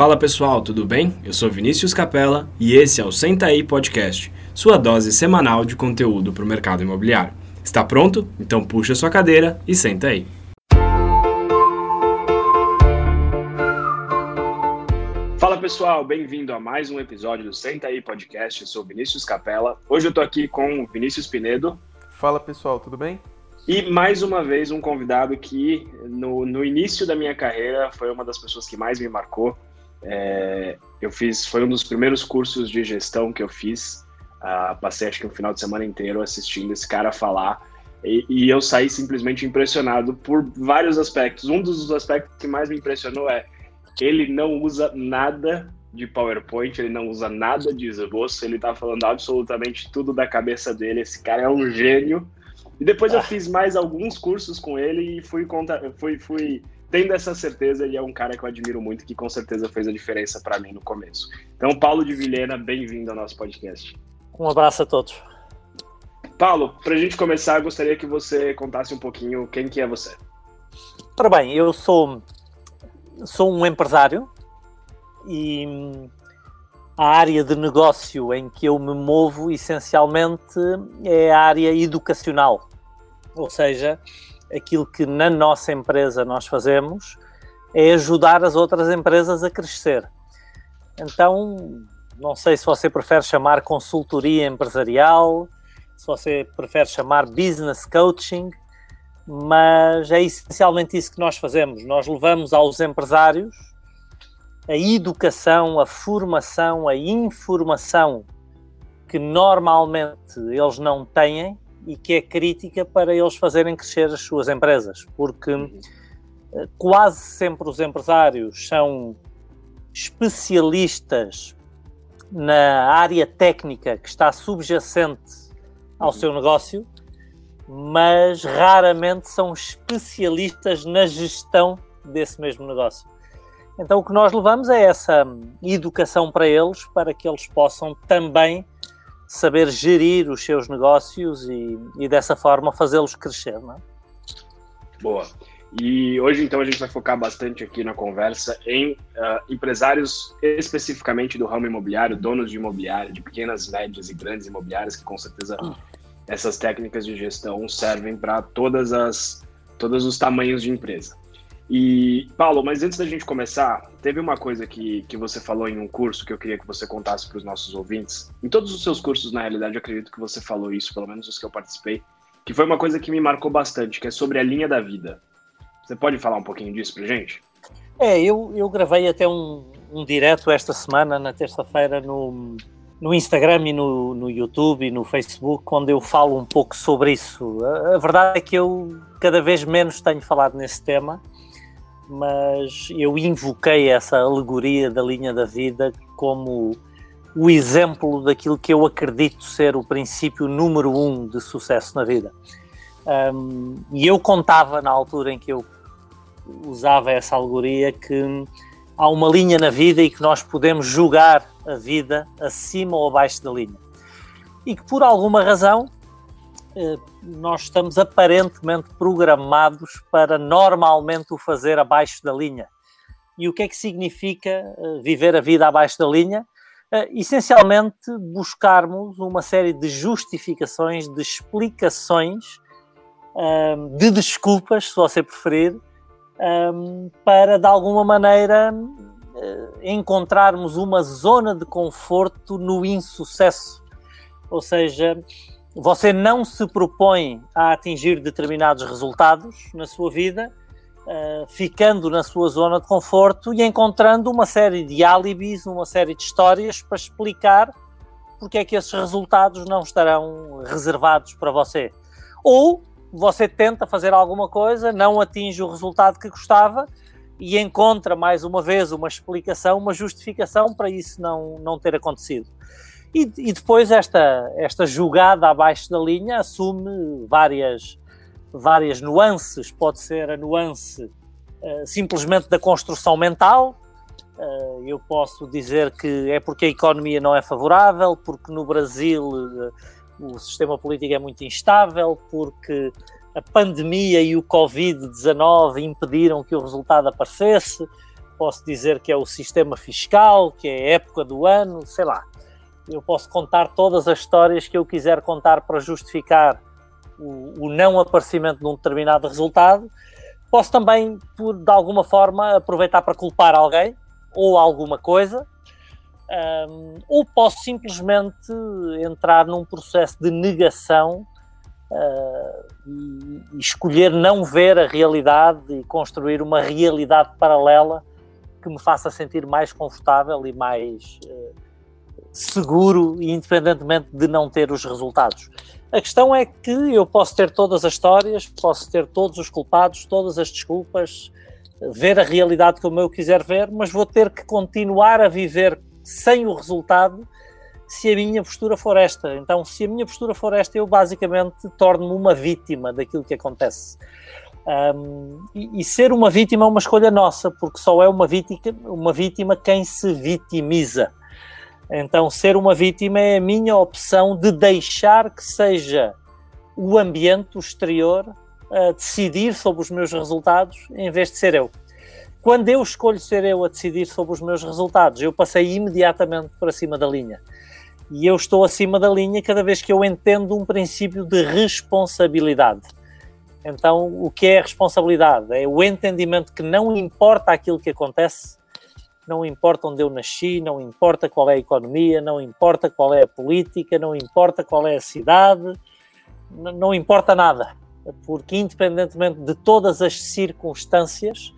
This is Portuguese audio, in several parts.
Fala pessoal, tudo bem? Eu sou Vinícius Capella e esse é o Senta aí Podcast, sua dose semanal de conteúdo para o mercado imobiliário. Está pronto? Então puxa sua cadeira e senta aí. Fala pessoal, bem-vindo a mais um episódio do Senta aí Podcast. Eu sou Vinícius Capella. Hoje eu tô aqui com o Vinícius Pinedo. Fala pessoal, tudo bem? E mais uma vez um convidado que no, no início da minha carreira foi uma das pessoas que mais me marcou. É, eu fiz, foi um dos primeiros cursos de gestão que eu fiz. Uh, passei acho que um final de semana inteiro assistindo esse cara falar e, e, eu saí simplesmente impressionado por vários aspectos. Um dos aspectos que mais me impressionou é ele não usa nada de PowerPoint, ele não usa nada de esboço, ele tá falando absolutamente tudo da cabeça dele. Esse cara é um gênio. E depois ah. eu fiz mais alguns cursos com ele e fui, conta, fui, fui tendo essa certeza, ele é um cara que eu admiro muito, que com certeza fez a diferença para mim no começo. Então, Paulo de Vilhena, bem-vindo ao nosso podcast. Um abraço a todos. Paulo, para a gente começar, gostaria que você contasse um pouquinho quem que é você. Ora bem, eu sou, sou um empresário e a área de negócio em que eu me movo essencialmente é a área educacional. Ou seja, aquilo que na nossa empresa nós fazemos é ajudar as outras empresas a crescer. Então, não sei se você prefere chamar consultoria empresarial, se você prefere chamar business coaching, mas é essencialmente isso que nós fazemos. Nós levamos aos empresários a educação, a formação, a informação que normalmente eles não têm e que é crítica para eles fazerem crescer as suas empresas, porque eh, quase sempre os empresários são especialistas na área técnica que está subjacente ao seu negócio, mas raramente são especialistas na gestão desse mesmo negócio. Então, o que nós levamos é essa educação para eles, para que eles possam também saber gerir os seus negócios e, e dessa forma fazê-los crescer, não é? Boa. E hoje, então, a gente vai focar bastante aqui na conversa em uh, empresários especificamente do ramo imobiliário, donos de imobiliário, de pequenas, médias e grandes imobiliárias, que com certeza essas técnicas de gestão servem para todas as todos os tamanhos de empresa. E, Paulo, mas antes da gente começar, teve uma coisa que, que você falou em um curso que eu queria que você contasse para os nossos ouvintes. Em todos os seus cursos, na realidade, eu acredito que você falou isso, pelo menos os que eu participei, que foi uma coisa que me marcou bastante, que é sobre a linha da vida. Você pode falar um pouquinho disso para gente? É, eu, eu gravei até um, um direto esta semana, na terça-feira, no, no Instagram e no, no YouTube e no Facebook, onde eu falo um pouco sobre isso. A, a verdade é que eu cada vez menos tenho falado nesse tema mas eu invoquei essa alegoria da linha da vida como o exemplo daquilo que eu acredito ser o princípio número um de sucesso na vida. Um, e eu contava na altura em que eu usava essa alegoria que há uma linha na vida e que nós podemos julgar a vida acima ou abaixo da linha. E que por alguma razão nós estamos aparentemente programados para normalmente o fazer abaixo da linha. E o que é que significa eh, viver a vida abaixo da linha? Eh, essencialmente, buscarmos uma série de justificações, de explicações, ehm, de desculpas, se você preferir, ehm, para de alguma maneira encontrarmos uma zona de conforto no insucesso. Ou seja, você não se propõe a atingir determinados resultados na sua vida, uh, ficando na sua zona de conforto e encontrando uma série de álibis, uma série de histórias para explicar porque é que esses resultados não estarão reservados para você. Ou você tenta fazer alguma coisa, não atinge o resultado que gostava e encontra mais uma vez uma explicação, uma justificação para isso não, não ter acontecido. E, e, depois esta, esta jogada abaixo da linha assume várias, várias nuances. Pode ser a nuance uh, simplesmente da construção mental. Uh, eu posso dizer que é porque a economia não é favorável, porque no Brasil uh, o sistema político é muito instável, porque a pandemia e o Covid-19 impediram que o resultado aparecesse, posso dizer que é o sistema fiscal, que é a época do ano, sei lá. Eu posso contar todas as histórias que eu quiser contar para justificar o, o não aparecimento de um determinado resultado. Posso também, por, de alguma forma, aproveitar para culpar alguém ou alguma coisa, um, ou posso simplesmente entrar num processo de negação uh, e, escolher não ver a realidade e construir uma realidade paralela que me faça sentir mais confortável e mais uh, seguro, independentemente de não ter os resultados. A questão é que eu posso ter todas as histórias, posso ter todos os culpados, todas as desculpas, ver a realidade como eu quiser ver, mas vou ter que continuar a viver sem o resultado se a minha postura for esta. Então, se a minha postura for esta, eu basicamente torno-me uma vítima daquilo que acontece. Um, e, e, ser uma vítima é uma escolha nossa, porque só é uma vítima, uma vítima quem se vitimiza. Então, ser uma vítima é a minha opção de deixar que seja o ambiente, o exterior, a decidir sobre os meus resultados em vez de ser eu. Quando eu escolho ser eu a decidir sobre os meus resultados, eu passei imediatamente para cima da linha. E eu estou acima da linha cada vez que eu entendo um princípio de responsabilidade. Então, o que é responsabilidade? É o entendimento que não importa aquilo que acontece, não importa onde eu nasci, não importa qual é a economia, não importa qual é a política, não importa qual é a cidade, não importa nada. Porque, independentemente de todas as circunstâncias,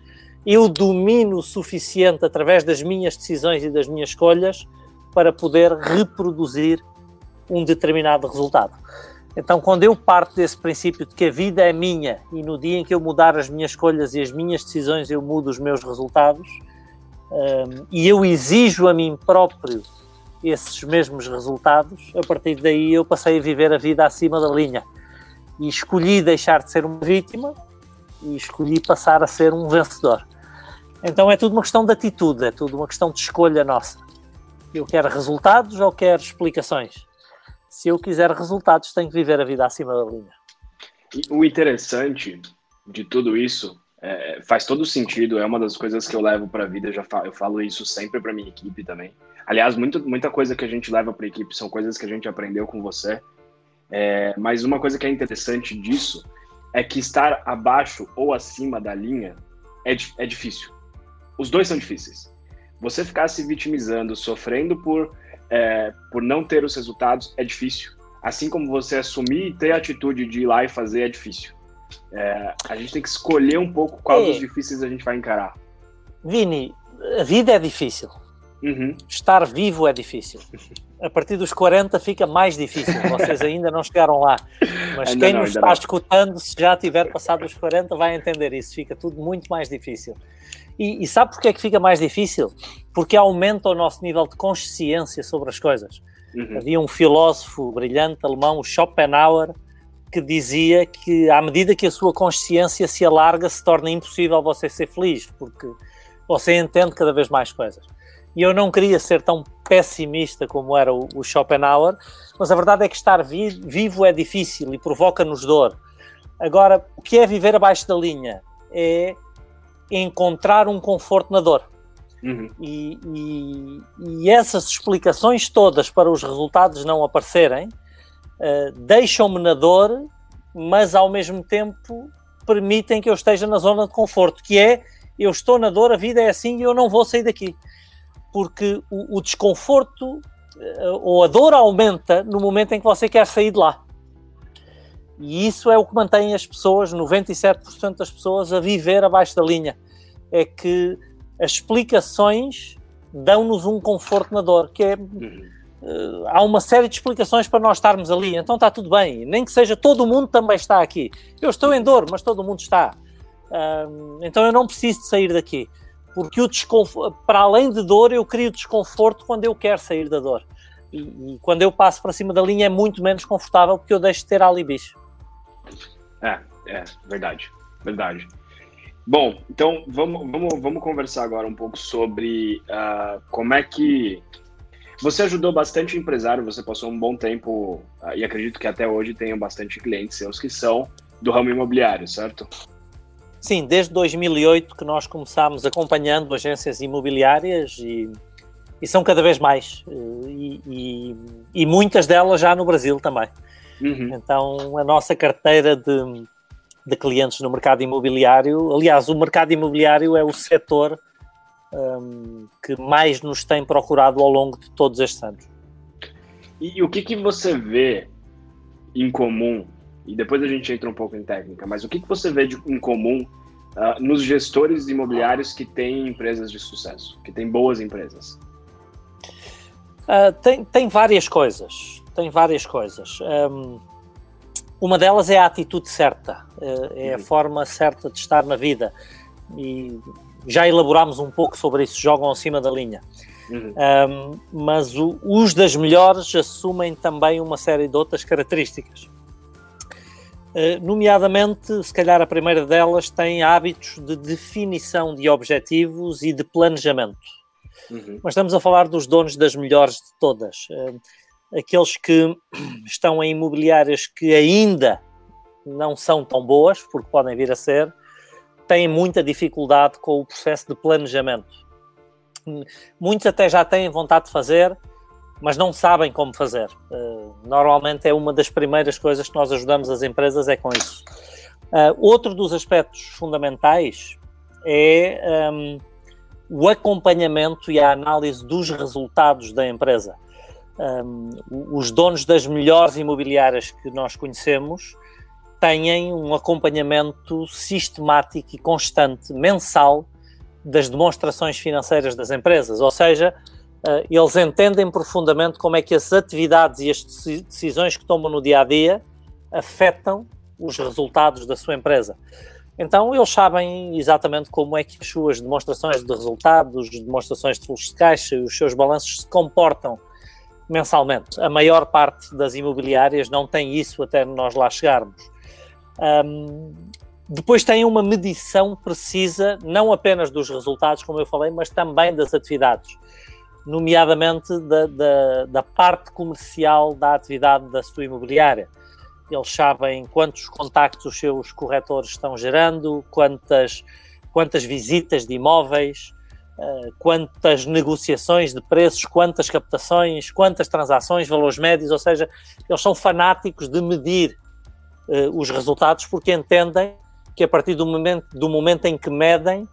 eu domino o suficiente através das minhas decisões e das minhas escolhas para poder reproduzir um determinado resultado. Então, quando eu parto desse princípio de que a vida é minha e no dia em que eu mudar as minhas escolhas e as minhas decisões eu mudo os meus resultados, um, e eu exijo a mim próprio esses mesmos resultados, a partir daí eu passei a viver a vida acima da linha. E escolhi deixar de ser uma vítima e escolhi passar a ser um vencedor. Então é tudo uma questão de atitude, é tudo uma questão de escolha nossa. Eu quero resultados ou quero explicações? Se eu quiser resultados, tenho que viver a vida acima da linha. E o interessante de tudo isso é, faz todo sentido, é uma das coisas que eu levo para a vida, já falo, eu falo isso sempre para minha equipe também. Aliás, muito, muita coisa que a gente leva para a equipe são coisas que a gente aprendeu com você. É, mas uma coisa que é interessante disso é que estar abaixo ou acima da linha é, é difícil os dois são difíceis. Você ficar se vitimizando, sofrendo por, é, por não ter os resultados, é difícil. Assim como você assumir e ter a atitude de ir lá e fazer, é difícil. É, a gente tem que escolher um pouco qual é. dos difíceis a gente vai encarar. Vini, a vida é difícil. Uhum. Estar vivo é difícil. A partir dos 40 fica mais difícil. Vocês ainda não chegaram lá. Mas ainda quem não, nos está não. escutando, se já tiver passado os 40, vai entender isso. Fica tudo muito mais difícil. E, e sabe porquê é que fica mais difícil? Porque aumenta o nosso nível de consciência sobre as coisas. Uhum. Havia um filósofo brilhante alemão, Schopenhauer, que dizia que à medida que a sua consciência se alarga, se torna impossível você ser feliz, porque você entende cada vez mais coisas. E eu não queria ser tão pessimista como era o, o Schopenhauer, mas a verdade é que estar vi, vivo é difícil e provoca-nos dor. Agora, o que é viver abaixo da linha? É encontrar um conforto na dor. Uhum. E, e, e, essas explicações todas para os resultados não aparecerem uh, deixam-me na dor, mas ao mesmo tempo permitem que eu esteja na zona de conforto, que é eu estou na dor, a vida é assim e eu não vou sair daqui. Porque o, o desconforto uh, ou a dor aumenta no momento em que você quer sair de lá. E isso é o que mantém as pessoas, 97% das pessoas, a viver abaixo da linha. É que as explicações dão-nos um conforto na dor, que é. Há uma série de explicações para nós estarmos ali, então está tudo bem. Nem que seja todo mundo também está aqui. Eu estou em dor, mas todo mundo está. Então eu não preciso de sair daqui. Porque o desconforto, para além de dor, eu crio desconforto quando eu quero sair da dor. E, e, quando eu passo para cima da linha é muito menos confortável porque eu deixo de ter alibis. É, é, verdade, verdade. Bom, então vamos, vamos, vamos conversar agora um pouco sobre uh, como é que você ajudou bastante empresário, você passou um bom tempo, uh, e acredito que até hoje tenham bastante clientes seus que são do ramo imobiliário, certo? sim, desde 2008 que nós começámos acompanhando agências imobiliárias e, e são cada vez mais. Eh, e, e, e, muitas delas já no Brasil também. Uhum. Então, a nossa carteira de, de clientes no mercado imobiliário, aliás, o mercado imobiliário é o setor um, que mais nos tem procurado ao longo de todos estes anos. E o que, que você vê em comum? E depois a gente entra um pouco em técnica, mas o que, que você vê de, em comum uh, nos gestores imobiliários que têm empresas de sucesso, que têm boas empresas? Uh, tem, tem várias coisas. Tem várias coisas. Um, uma delas é a atitude certa, uh, é a uhum. forma certa de estar na vida. E já elaborámos um pouco sobre isso, jogam acima da linha. Uhum. Um, mas o, os das melhores assumem também uma série de outras características. Uh, nomeadamente, se calhar a primeira delas tem hábitos de definição de objetivos e de planejamento. Uhum. Mas estamos a falar dos donos das melhores de todas. Uh, aqueles que estão em imobiliárias que ainda não são tão boas, porque podem vir a ser, têm muita dificuldade com o processo de planejamento. Muitos até já têm vontade de fazer, mas não sabem como fazer. Uh, normalmente é uma das primeiras coisas que nós ajudamos as empresas é com isso. Uh, outro dos aspectos fundamentais é um, o acompanhamento e a análise dos resultados da empresa. Um, os donos das melhores imobiliárias que nós conhecemos têm um acompanhamento sistemático e constante, mensal, das demonstrações financeiras das empresas, ou seja, uh, eles entendem profundamente como é que as atividades e as decisões que tomam no dia a dia afetam os resultados da sua empresa. Então, eles sabem exatamente como é que as suas demonstrações de resultados, demonstrações de fluxo de caixa e os seus balanços se comportam mensalmente. A maior parte das imobiliárias não tem isso até nós lá chegarmos. Um, depois tem uma medição precisa, não apenas dos resultados, como eu falei, mas também das atividades, nomeadamente da, da, da parte comercial da atividade da sua imobiliária. Eles sabem quantos contactos os seus corretores estão gerando, quantas, quantas visitas de imóveis, uh, quantas negociações de preços, quantas captações, quantas transações, valores médios, ou seja, eles são fanáticos de medir uh, os resultados porque entendem que a partir do momento, do momento em que medem,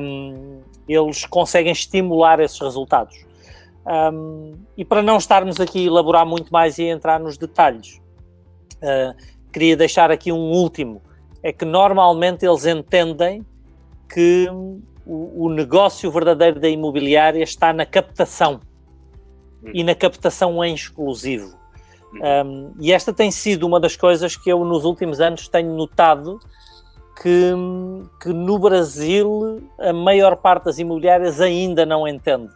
um, eles conseguem estimular esses resultados. Um, e para não estarmos aqui a elaborar muito mais e entrar nos detalhes, uh, queria deixar aqui um último: é que normalmente eles entendem que o, o negócio verdadeiro da imobiliária está na captação e na captação em exclusivo. Um, e esta tem sido uma das coisas que eu nos últimos anos tenho notado que, que no Brasil a maior parte das imobiliárias ainda não entende.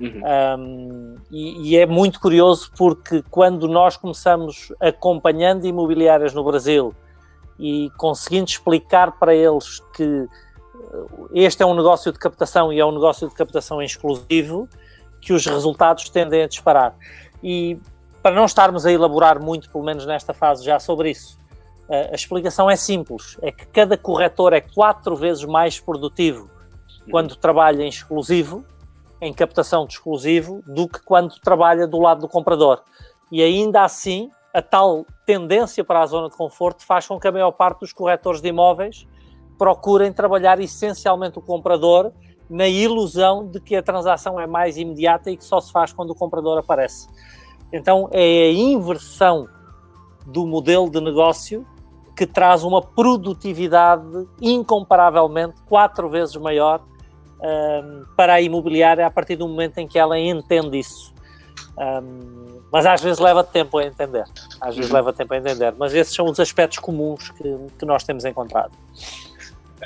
Uhum. Um, e, e, é muito curioso porque quando nós começamos acompanhando imobiliárias no Brasil e conseguindo explicar para eles que este é um negócio de captação e é um negócio de captação exclusivo, que os resultados tendem a disparar. E para não estarmos a elaborar muito, pelo menos nesta fase, já sobre isso, a explicação é simples: é que cada corretor é quatro vezes mais produtivo quando trabalha em exclusivo, em captação de exclusivo, do que quando trabalha do lado do comprador. E ainda assim, a tal tendência para a zona de conforto faz com que a maior parte dos corretores de imóveis procurem trabalhar essencialmente o comprador na ilusão de que a transação é mais imediata e que só se faz quando o comprador aparece. Então é a inversão do modelo de negócio que traz uma produtividade incomparavelmente quatro vezes maior um, para a imobiliária a partir do momento em que ela entende isso. Um, mas às vezes leva tempo a entender. Às vezes uhum. leva tempo a entender. Mas esses são os aspectos comuns que, que nós temos encontrado.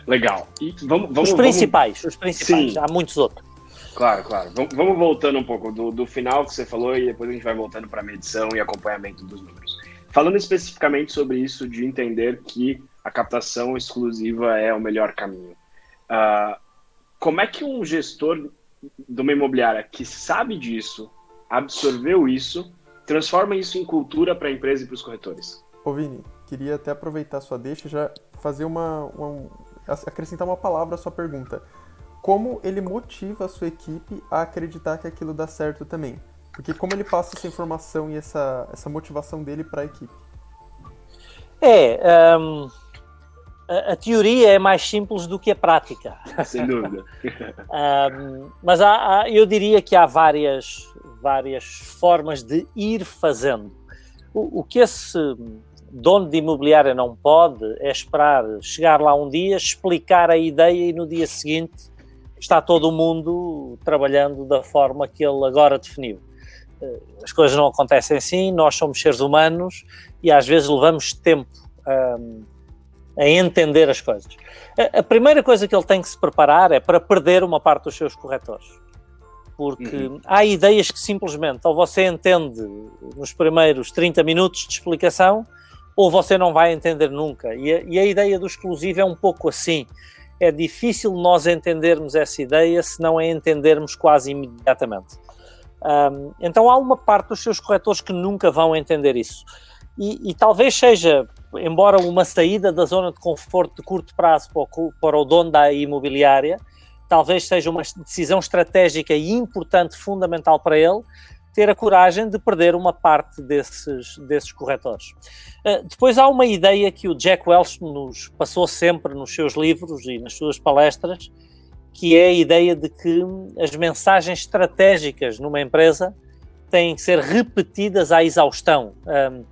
Legal. E vamos, vamos, os principais, vamos... os principais. Sim. Há muitos outros. Claro, claro. Vamos voltando um pouco do, do final que você falou e depois a gente vai voltando para a medição e acompanhamento dos números. Falando especificamente sobre isso de entender que a captação exclusiva é o melhor caminho. Uh, como é que um gestor de uma imobiliária que sabe disso, absorveu isso, transforma isso em cultura para a empresa e para os corretores? Ô Vini, queria até aproveitar sua deixa e já fazer uma, uma acrescentar uma palavra à sua pergunta. Como ele motiva a sua equipe a acreditar que aquilo dá certo também? Porque como ele passa essa informação e essa, essa motivação dele para a equipe? É, um, a, a, teoria é mais simples do que a prática. Sem dúvida. um, mas há, há, eu diria que há várias, várias formas de ir fazendo. O, o que esse dono de imobiliária não pode é esperar chegar lá um dia, explicar a ideia e no dia seguinte está todo mundo trabalhando da forma que ele agora definiu. Eh, as coisas não acontecem assim, nós somos seres humanos e às vezes levamos tempo um, a entender as coisas. A, a, primeira coisa que ele tem que se preparar é para perder uma parte dos seus corretores. Porque uhum. há ideias que simplesmente ou você entende nos primeiros 30 minutos de explicação ou você não vai entender nunca. E a, e a ideia do exclusivo é um pouco assim. É difícil nós entendermos essa ideia se não a entendermos quase imediatamente. Um, então há uma parte dos seus corretores que nunca vão entender isso. E, e, talvez seja, embora uma saída da zona de conforto de curto prazo para o, para o dono da imobiliária, talvez seja uma decisão estratégica e importante, fundamental para ele, ter a coragem de perder uma parte desses, desses corretores. Uh, depois há uma ideia que o Jack Welch nos passou sempre nos seus livros e nas suas palestras, que é a ideia de que as mensagens estratégicas numa empresa têm que ser repetidas à exaustão. Um,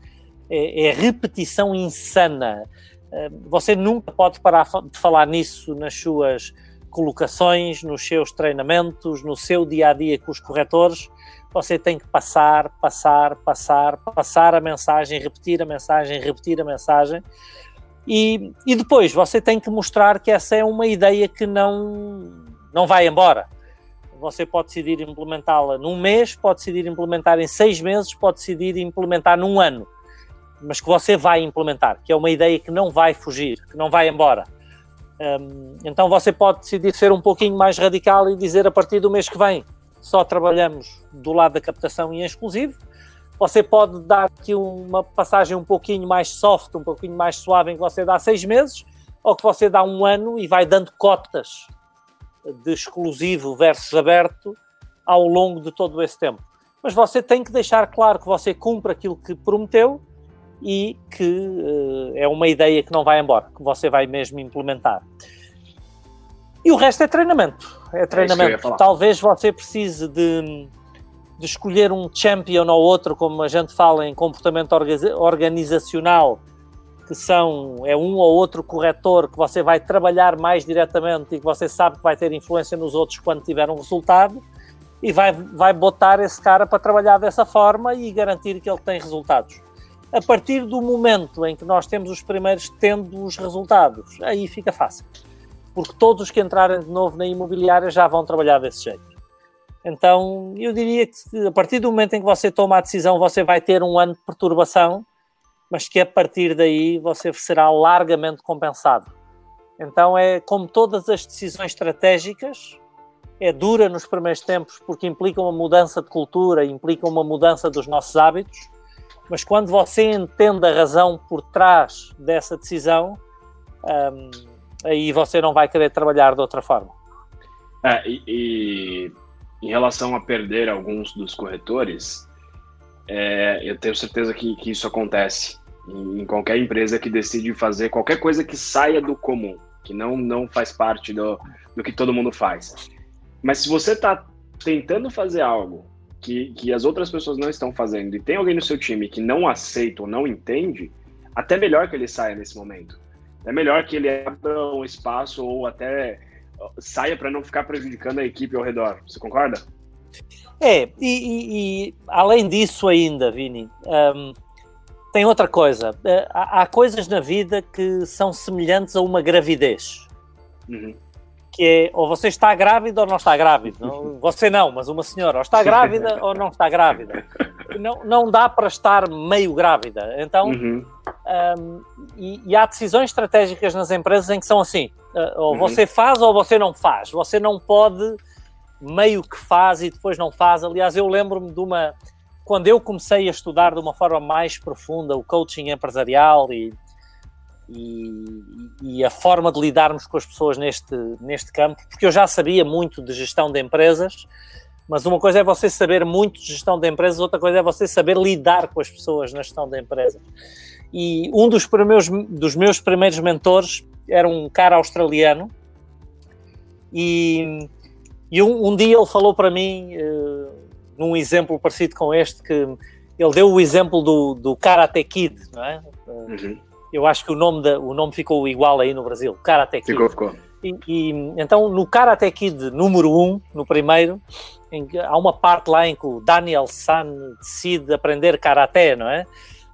é, é, repetição insana. Um, você nunca pode parar de falar nisso nas suas colocações, nos seus treinamentos, no seu dia a dia com os corretores. Você tem que passar, passar, passar, passar a mensagem, repetir a mensagem, repetir a mensagem, e, e depois você tem que mostrar que essa é uma ideia que não, não vai embora. Você pode decidir implementá-la num mês, pode decidir implementar em seis meses, pode decidir implementar num ano, mas que você vai implementar, que é uma ideia que não vai fugir, que não vai embora. Um, então você pode decidir ser um pouquinho mais radical e dizer a partir do mês que vem só trabalhamos do lado da captação em exclusivo, você pode dar aqui uma passagem um pouquinho mais soft, um pouquinho mais suave, em que você dá seis meses, ou que você dá um ano e vai dando cotas de exclusivo versus aberto ao longo de todo esse tempo. Mas você tem que deixar claro que você cumpre aquilo que prometeu e que uh, é uma ideia que não vai embora, que você vai mesmo implementar. E o resto é treinamento. É, treinamento. É Talvez você precise de de escolher um champion ou outro, como a gente fala em comportamento organizacional, que são é um ou outro corretor que você vai trabalhar mais diretamente e que você sabe que vai ter influência nos outros quando tiver um resultado e vai, vai botar esse cara para trabalhar dessa forma e garantir que ele tem resultados. A partir do momento em que nós temos os primeiros tendo os resultados, aí fica fácil. Porque todos os que entrarem de novo na imobiliária já vão trabalhar desse jeito. Então, eu diria que a partir do momento em que você toma a decisão, você vai ter um ano de perturbação, mas que a partir daí você será largamente compensado. Então, é como todas as decisões estratégicas, é dura nos primeiros tempos porque implica uma mudança de cultura, implica uma mudança dos nossos hábitos, mas quando você entende a razão por trás dessa decisão, hum, aí você não vai querer trabalhar de outra forma. É, e, e em relação a perder alguns dos corretores, é, eu tenho certeza que, que isso acontece em, em, qualquer empresa que decide fazer qualquer coisa que saia do comum, que não, não faz parte do, do que todo mundo faz. Mas se você está tentando fazer algo que, que as outras pessoas não estão fazendo e tem alguém no seu time que não aceita ou não entende, até melhor que ele saia nesse momento. É melhor que ele abra um espaço ou até saia para não ficar prejudicando a equipe ao redor. Você concorda? É, e, e, e além disso ainda, Vini, um, tem outra coisa. Uh, há, há, coisas na vida que são semelhantes a uma gravidez. Uhum. Que é, ou você está grávida ou não está grávida. Não, você não, mas uma senhora, ou está grávida ou não está grávida. Não, não dá para estar meio grávida. Então, uhum. um, e, e há decisões estratégicas nas empresas em que são assim Uh, ou uhum. você faz ou você não faz. Você não pode meio que faz e depois não faz. Aliás, eu lembro-me de uma. Quando eu comecei a estudar de uma forma mais profunda o coaching empresarial e e, e, a forma de lidarmos com as pessoas neste, neste campo, porque eu já sabia muito de gestão de empresas, mas uma coisa é você saber muito de gestão de empresas, outra coisa é você saber lidar com as pessoas na gestão de empresas. E um dos, primeiros, dos meus primeiros mentores era um cara australiano, e, e um, um dia ele falou para mim, uh, num exemplo parecido com este, que ele deu o exemplo do, do Karate Kid, não é? Uhum. Eu acho que o nome, da, o nome ficou igual aí no Brasil, Karate Kid. Ficou, ficou. E, e, então, no Karate Kid número 1, um, no primeiro, que, há uma parte lá em que o Daniel San decide aprender Karate, não é?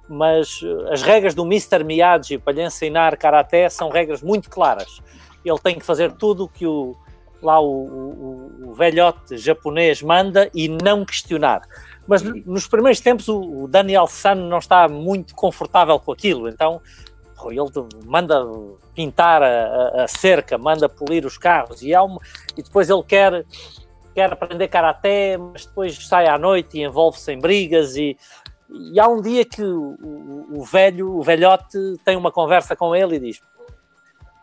Mas eh, as regras do Mr. Miyagi para lhe ensinar Karate são regras muito claras. Ele tem que fazer tudo o que o, lá o, o, o velhote japonês manda e não questionar. Mas nos primeiros tempos o Daniel San não está muito confortável com aquilo, então ele manda pintar a, a cerca, manda polir os carros e, uma, e depois ele quer, quer aprender karaté, mas depois sai à noite e envolve-se em brigas e, e há um dia que o, o, o, velho, o velhote tem uma conversa com ele e diz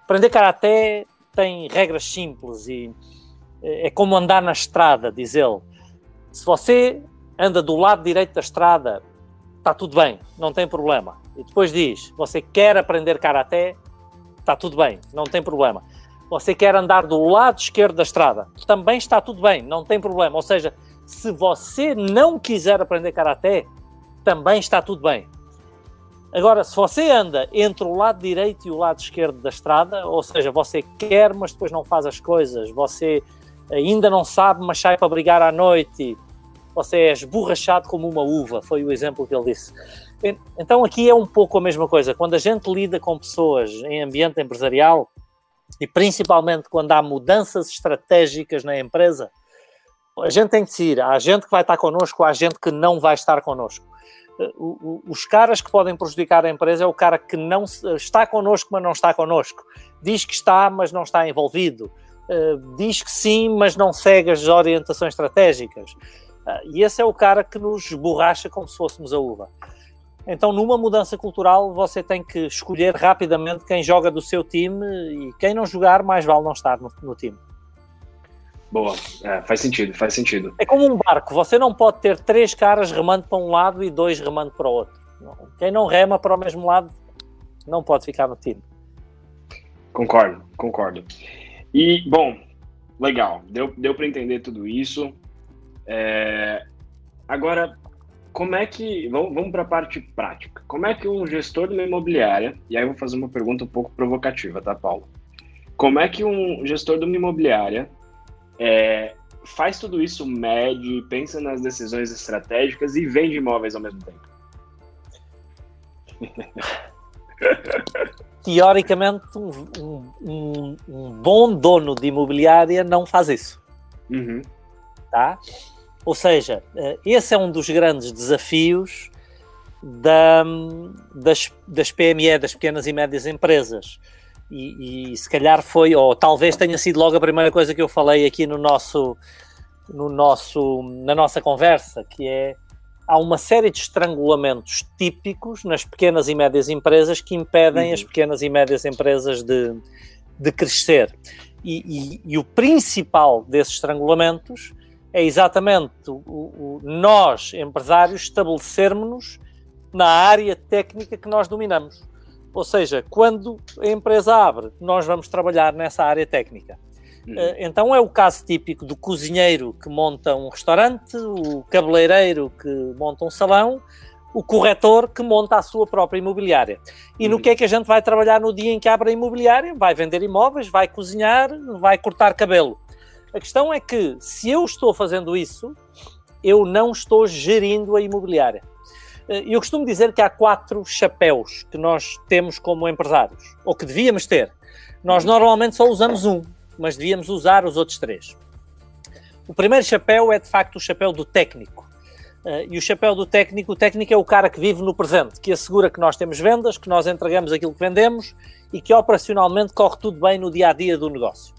aprender karaté tem regras simples e é como andar na estrada, diz ele. Se você anda do lado direito da estrada, está tudo bem, não tem problema. E depois diz: você quer aprender karaté, está tudo bem, não tem problema. Você quer andar do lado esquerdo da estrada, também está tudo bem, não tem problema. Ou seja, se você não quiser aprender karaté, também está tudo bem. Agora, se você anda entre o lado direito e o lado esquerdo da estrada, ou seja, você quer, mas depois não faz as coisas, você ainda não sabe, mas sai para brigar à noite, você é esborrachado como uma uva, foi o exemplo que ele disse. Então aqui é um pouco a mesma coisa. Quando a gente lida com pessoas em ambiente empresarial, e principalmente quando há mudanças estratégicas na empresa, a gente tem que decidir. Há gente que vai estar connosco, há gente que não vai estar connosco. Eh, os caras que podem prejudicar a empresa é o cara que não está connosco, mas não está connosco. Diz que está, mas não está envolvido. Eh, diz que sim, mas não segue as orientações estratégicas. Ah, e esse é o cara que nos borracha como se fôssemos a uva. Então, numa mudança cultural, você tem que escolher rapidamente quem joga do seu time e quem não jogar, mais vale não estar no, no time. Boa, é, faz sentido, faz sentido. É como um barco, você não pode ter três caras remando para um lado e dois remando para o outro. Quem não rema para o mesmo lado não pode ficar no time. Concordo, concordo. E, bom, legal, deu, deu para entender tudo isso. É, agora, como é que. Vamos, vamos para a parte prática. Como é que um gestor de uma imobiliária, e aí eu vou fazer uma pergunta um pouco provocativa, tá, Paulo? Como é que um gestor de uma imobiliária é, faz tudo isso, mede, pensa nas decisões estratégicas e vende imóveis ao mesmo tempo? Teoricamente, um, um, um, bom dono de imobiliária não faz isso. Uhum. Tá? Ou seja, eh, esse é um dos grandes desafios da, das, das PME, das pequenas e médias empresas. E, e, se calhar foi, ou talvez tenha sido logo a primeira coisa que eu falei aqui no nosso, no nosso, na nossa conversa, que é há uma série de estrangulamentos típicos nas pequenas e médias empresas que impedem uhum. as pequenas e médias empresas de, de crescer. E, e, e o principal desses estrangulamentos é exatamente o, o, nós, empresários, estabelecermos-nos na área técnica que nós dominamos. Ou seja, quando a empresa abre, nós vamos trabalhar nessa área técnica. Uhum. Eh, então é o caso típico do cozinheiro que monta um restaurante, o cabeleireiro que monta um salão, o corretor que monta a sua própria imobiliária. E no uhum. que é que a gente vai trabalhar no dia em que abre a imobiliária? Vai vender imóveis, vai cozinhar, vai cortar cabelo. A questão é que, se eu estou fazendo isso, eu não estou gerindo a imobiliária. Eh, eu costumo dizer que há quatro chapéus que nós temos como empresários, ou que devíamos ter. Nós normalmente só usamos um, mas devíamos usar os outros três. O primeiro chapéu é de facto o chapéu do técnico. Uh, e o chapéu do técnico, o técnico é o cara que vive no presente, que assegura que nós temos vendas, que nós entregamos aquilo que vendemos e que operacionalmente corre tudo bem no dia a dia do negócio.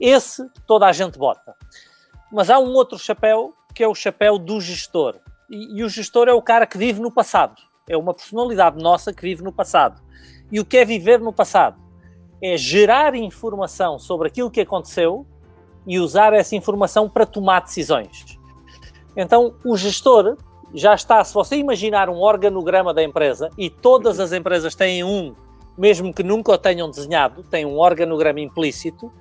Esse toda a gente bota. Mas há um outro chapéu que é o chapéu do gestor. E, e, o gestor é o cara que vive no passado. É uma personalidade nossa que vive no passado. E o que é viver no passado? É gerar informação sobre aquilo que aconteceu e usar essa informação para tomar decisões. Então, o gestor já está, se você imaginar um organograma da empresa, e todas as empresas têm um, mesmo que nunca o tenham desenhado, tem um organograma implícito,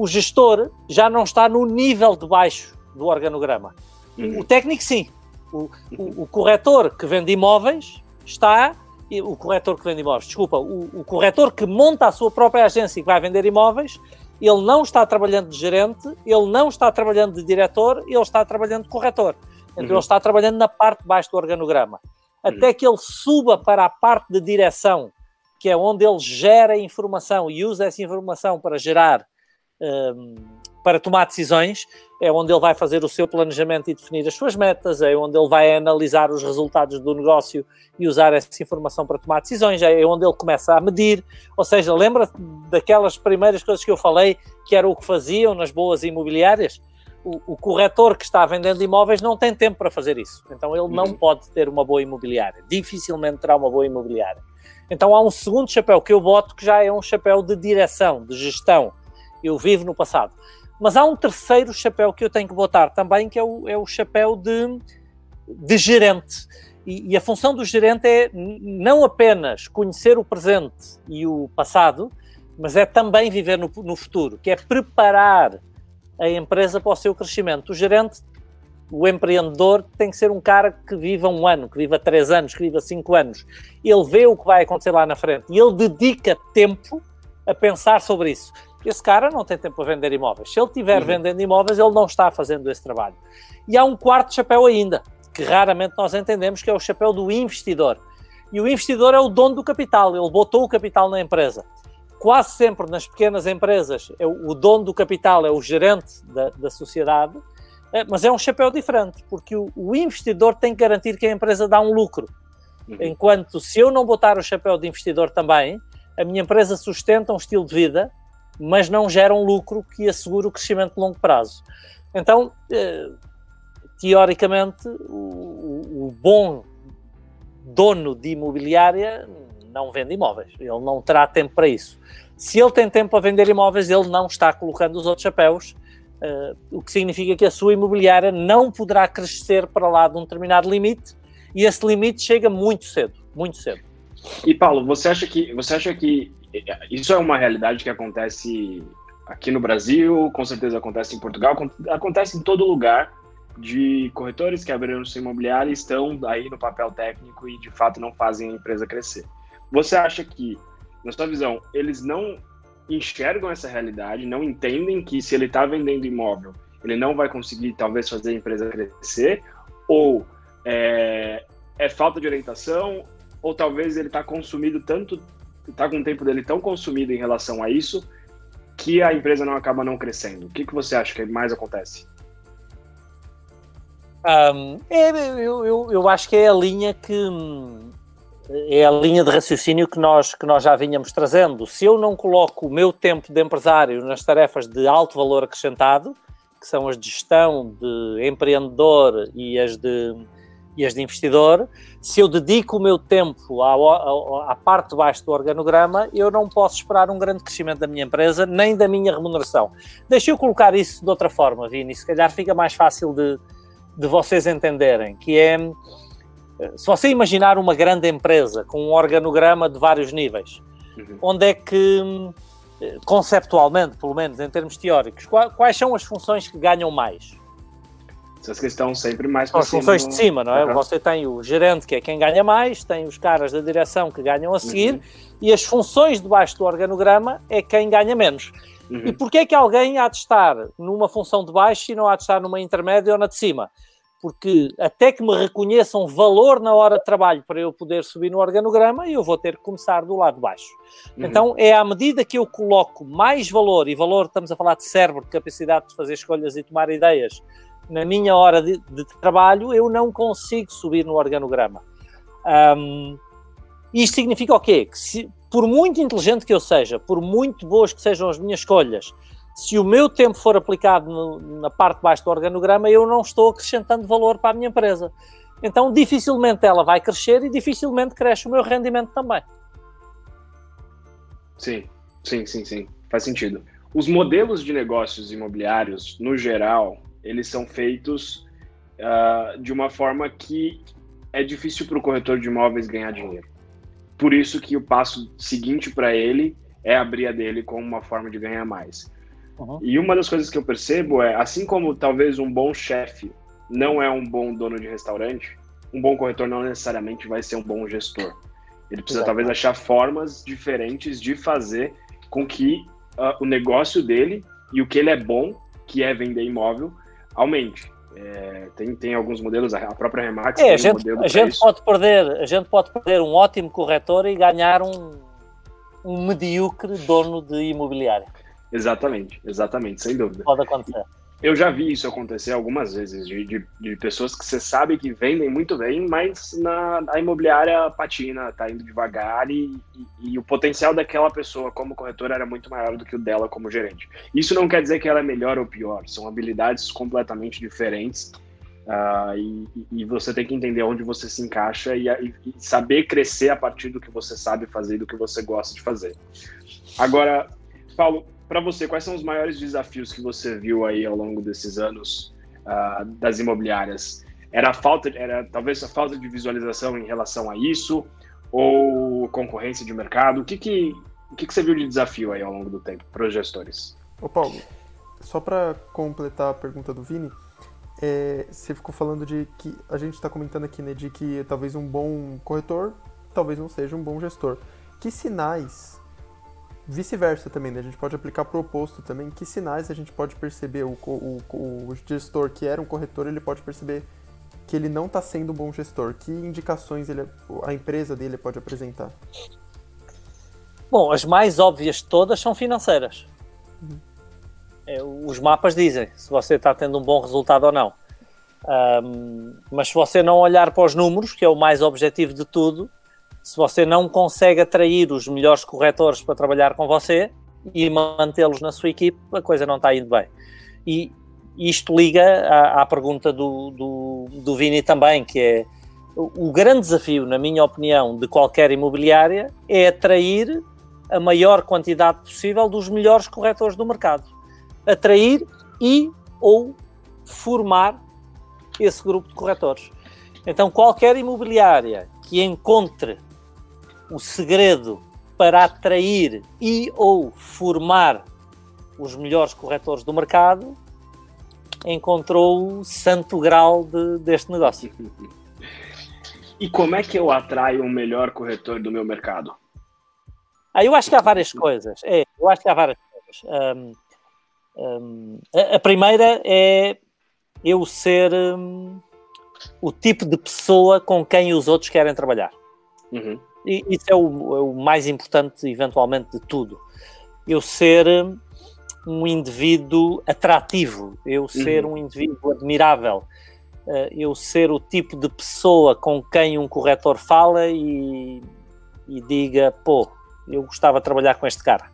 o gestor já não está no nível de baixo do organograma. Uhum. O técnico, sim. O, o, o, corretor que vende imóveis está. O corretor que vende imóveis, desculpa, o, o corretor que monta a sua própria agência e que vai vender imóveis, ele não está trabalhando de gerente, ele não está trabalhando de diretor, ele está trabalhando de corretor. Então uhum. ele está trabalhando na parte de baixo do organograma. Até uhum. que ele suba para a parte de direção, que é onde ele gera informação e usa essa informação para gerar para tomar decisões, é onde ele vai fazer o seu planejamento e definir as suas metas, é onde ele vai analisar os resultados do negócio e usar essa informação para tomar decisões, é onde ele começa a medir. Ou seja, lembra daquelas primeiras coisas que eu falei, que era o que faziam nas boas imobiliárias? O, o, corretor que está vendendo imóveis não tem tempo para fazer isso. Então ele não uhum. pode ter uma boa imobiliária. Dificilmente terá uma boa imobiliária. Então há um segundo chapéu que eu boto que já é um chapéu de direção, de gestão eu vivo no passado. Mas há um terceiro chapéu que eu tenho que botar também, que é o, é o chapéu de, de gerente. E, e, a função do gerente é não apenas conhecer o presente e o passado, mas é também viver no, no futuro, que é preparar a empresa para o seu crescimento. O gerente, o empreendedor, tem que ser um cara que viva um ano, que viva três anos, que viva cinco anos. Ele vê o que vai acontecer lá na frente e ele dedica tempo a pensar sobre isso. Esse cara não tem tempo para vender imóveis. Se ele estiver uhum. vendendo imóveis, ele não está fazendo esse trabalho. E há um quarto chapéu ainda, que raramente nós entendemos, que é o chapéu do investidor. E o investidor é o dono do capital, ele botou o capital na empresa. Quase sempre nas pequenas empresas, é o, dono do capital é o gerente da, da sociedade, é, mas é um chapéu diferente, porque o, o, investidor tem que garantir que a empresa dá um lucro. Uhum. Enquanto se eu não botar o chapéu de investidor também, a minha empresa sustenta um estilo de vida mas não geram lucro que assegure o crescimento de longo prazo. Então, eh, teoricamente, o, o bom dono de imobiliária não vende imóveis, ele não terá tempo para isso. Se ele tem tempo para vender imóveis, ele não está colocando os outros chapéus, uh, o que significa que a sua imobiliária não poderá crescer para lá de um determinado limite, e esse limite chega muito cedo, muito cedo. E Paulo, você acha que você acha que isso é uma realidade que acontece aqui no Brasil, com certeza acontece em Portugal, acontece em todo lugar de corretores que abriram sua imobiliária e estão aí no papel técnico e de fato não fazem a empresa crescer. Você acha que, na sua visão, eles não enxergam essa realidade, não entendem que se ele está vendendo imóvel, ele não vai conseguir talvez fazer a empresa crescer? Ou é, é falta de orientação? Ou talvez ele está consumido tanto está com o tempo dele tão consumido em relação a isso que a empresa não acaba não crescendo. O que, que você acha que mais acontece? Um, é, eu, eu, eu, acho que é a linha que é a linha de raciocínio que nós, que nós já vinhamos trazendo. Se eu não coloco o meu tempo de empresário nas tarefas de alto valor acrescentado, que são as de gestão, de empreendedor e as de e as de investidor, se eu dedico o meu tempo à, à, à, parte de baixo do organograma, eu não posso esperar um grande crescimento da minha empresa, nem da minha remuneração. Deixa eu colocar isso de outra forma, Vini, se calhar fica mais fácil de, de vocês entenderem, que é, se você imaginar uma grande empresa com um organograma de vários níveis, uhum. onde é que, conceptualmente, pelo menos em termos teóricos, quais são as funções que ganham mais? Que estão sempre mais para As funções de cima, não é? Uhum. Você tem o gerente, que é quem ganha mais, tem os caras da direção que ganham a seguir, uhum. e as funções debaixo do organograma é quem ganha menos. Uhum. E porquê é que alguém há de estar numa função de baixo e não há de estar numa intermédia ou na de cima? Porque até que me reconheçam valor na hora de trabalho para eu poder subir no organograma, eu vou ter que começar do lado de baixo. Uhum. Então, é à medida que eu coloco mais valor, e valor, estamos a falar de cérebro, de capacidade de fazer escolhas e tomar ideias, na minha hora de, de trabalho, eu não consigo subir no organograma. Um, isto significa o quê? Que se, por muito inteligente que eu seja, por muito boas que sejam as minhas escolhas, se o meu tempo for aplicado no, na parte de baixo do organograma, eu não estou acrescentando valor para a minha empresa. Então, dificilmente ela vai crescer e dificilmente cresce o meu rendimento também. Sim, sim, sim, sim. Faz sentido. Os modelos de negócios imobiliários, no geral, eles são feitos uh, de uma forma que é difícil para o corretor de imóveis ganhar dinheiro. Por isso que o passo seguinte para ele é abrir a dele como uma forma de ganhar mais. Uhum. E uma das coisas que eu percebo é, assim como talvez um bom chefe não é um bom dono de restaurante, um bom corretor não necessariamente vai ser um bom gestor. Ele precisa Exato. talvez achar formas diferentes de fazer com que uh, o negócio dele e o que ele é bom, que é vender imóvel, aumente. É, tem, tem alguns modelos, a própria Remax é, a gente, um a gente pode perder A gente pode perder um ótimo corretor e ganhar um, um medíocre dono de imobiliário. Exatamente, exatamente, sem dúvida. Pode acontecer. Eu já vi isso acontecer algumas vezes, de, de, de pessoas que você sabe que vendem muito bem, mas na, a imobiliária patina, tá indo devagar e, e, e, o potencial daquela pessoa como corretora era muito maior do que o dela como gerente. Isso não quer dizer que ela é melhor ou pior, são habilidades completamente diferentes uh, e, e, você tem que entender onde você se encaixa e, e saber crescer a partir do que você sabe fazer e do que você gosta de fazer. Agora, Paulo, para você, quais são os maiores desafios que você viu aí ao longo desses anos uh, das imobiliárias? Era a falta, era talvez a falta de visualização em relação a isso ou concorrência de mercado? O que que, o que, que você viu de desafio aí ao longo do tempo para os gestores? Ô Paulo, só para completar a pergunta do Vini, é, você ficou falando de que a gente está comentando aqui, né, de que talvez um bom corretor talvez não seja um bom gestor. Que sinais vice-versa também, né? A gente pode aplicar para o oposto também. Que sinais a gente pode perceber? O, o, o gestor que era um corretor, ele pode perceber que ele não está sendo um bom gestor. Que indicações ele, a empresa dele pode apresentar? Bom, as mais óbvias todas são financeiras. Uhum. É, os mapas dizem se você está tendo um bom resultado ou não. Um, mas se você não olhar para os números, que é o mais objetivo de tudo, se você não consegue atrair os melhores corretores para trabalhar com você e mantê-los na sua equipe, a coisa não está indo bem. E isto liga à, à pergunta do, do, do Vini também, que é o grande desafio, na minha opinião, de qualquer imobiliária é atrair a maior quantidade possível dos melhores corretores do mercado. Atrair e ou formar esse grupo de corretores. Então, qualquer imobiliária que encontre o segredo para atrair e ou formar os melhores corretores do mercado, encontrou o santo grau de, deste negócio. E como é que eu atraio um melhor corretor do meu mercado? Ah, eu acho que há várias coisas. É, eu acho que há várias coisas. Um, um, a, a, primeira é eu ser um, o tipo de pessoa com quem os outros querem trabalhar. Uhum. E isso é o, é o, mais importante, eventualmente, de tudo. Eu ser um indivíduo atrativo, eu ser uhum. um indivíduo admirável, uh, eu ser o tipo de pessoa com quem um corretor fala e, e diga: pô, eu gostava de trabalhar com este cara.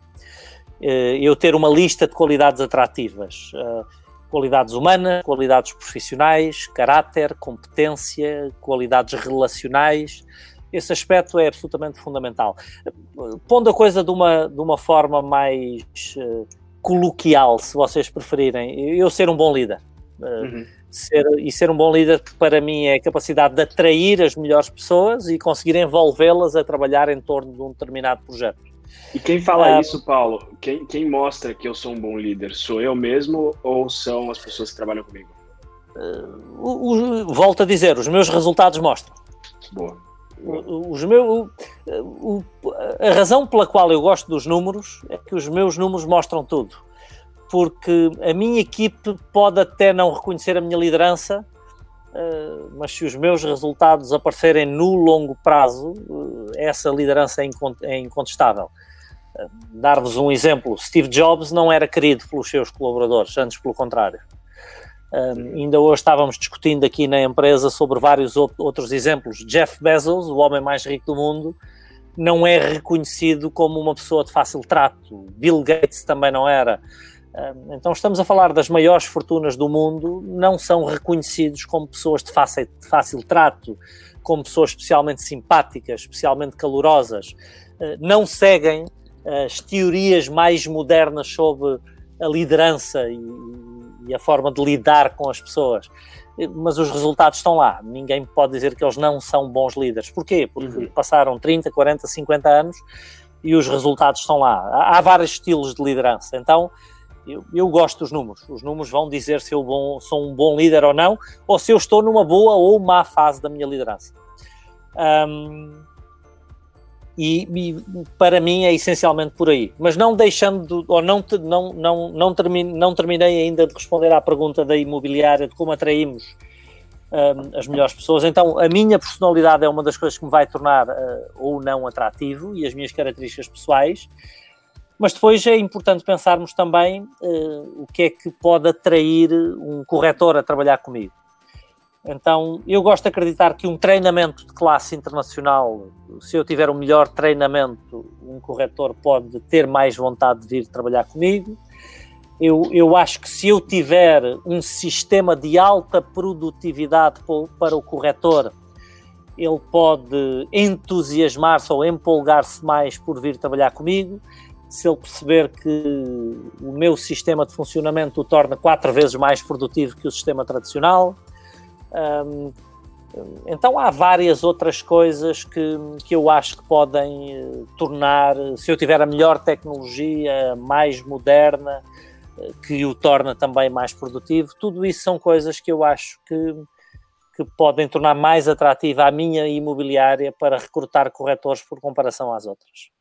Uh, eu ter uma lista de qualidades atrativas. Uh, qualidades humanas, qualidades profissionais, caráter, competência, qualidades relacionais, esse aspecto é absolutamente fundamental. Pondo a coisa de uma, de uma forma mais uh, coloquial, se vocês preferirem, eu ser um bom líder. Uh, uhum. ser, e ser um bom líder, para mim, é a capacidade de atrair as melhores pessoas e conseguir envolvê-las a trabalhar em torno de um determinado projeto. E quem fala uh, isso, Paulo? Quem, quem mostra que eu sou um bom líder? Sou eu mesmo ou são as pessoas que trabalham comigo? Uh, volto a dizer, os meus resultados mostram. Boa. Os meus, o, a razão pela qual eu gosto dos números é que os meus números mostram tudo. Porque a minha equipe pode até não reconhecer a minha liderança, eh, mas se os meus resultados aparecerem no longo prazo, eh, essa liderança é incontestável. Eh, dar-vos um exemplo: Steve Jobs não era querido pelos seus colaboradores, antes pelo contrário. Um, ainda hoje estávamos discutindo aqui na empresa sobre vários outros exemplos. Jeff Bezos, o homem mais rico do mundo, não é reconhecido como uma pessoa de fácil trato. Bill Gates também não era. Um, então estamos a falar das maiores fortunas do mundo, não são reconhecidos como pessoas de fácil, de fácil trato, como pessoas especialmente simpáticas, especialmente calorosas. Uh, não seguem as teorias mais modernas sobre a liderança e, e a forma de lidar com as pessoas mas os resultados estão lá. Ninguém pode dizer que eles não são bons líderes. Porquê? Porque uhum. passaram 30, 40, 50 anos e os resultados estão lá. Há, vários estilos de liderança. Então, eu, eu, gosto dos números. Os números vão dizer se eu bom, sou um bom líder ou não, ou se eu estou numa boa ou má fase da minha liderança. Um, e, e, para mim é essencialmente por aí. Mas não deixando, ou não, não, não, não, termine, não terminei ainda de responder à pergunta da imobiliária, de como atraímos um, as melhores pessoas. Então, a minha personalidade é uma das coisas que me vai tornar uh, ou não atrativo e as minhas características pessoais. Mas depois é importante pensarmos também uh, o que é que pode atrair um corretor a trabalhar comigo. Então, eu gosto de acreditar que um treinamento de classe internacional, se eu tiver um melhor treinamento, um corretor pode ter mais vontade de vir trabalhar comigo. Eu, eu acho que se eu tiver um sistema de alta produtividade para o corretor, ele pode entusiasmar-se ou empolgar-se mais por vir trabalhar comigo. Se ele perceber que o meu sistema de funcionamento o torna quatro vezes mais produtivo que o sistema tradicional, um, então há várias outras coisas que, que eu acho que podem eh, tornar, se eu tiver a melhor tecnologia, mais moderna, eh, que o torna também mais produtivo, tudo isso são coisas que eu acho que, que podem tornar mais atrativa a minha imobiliária para recrutar corretores por comparação às outras.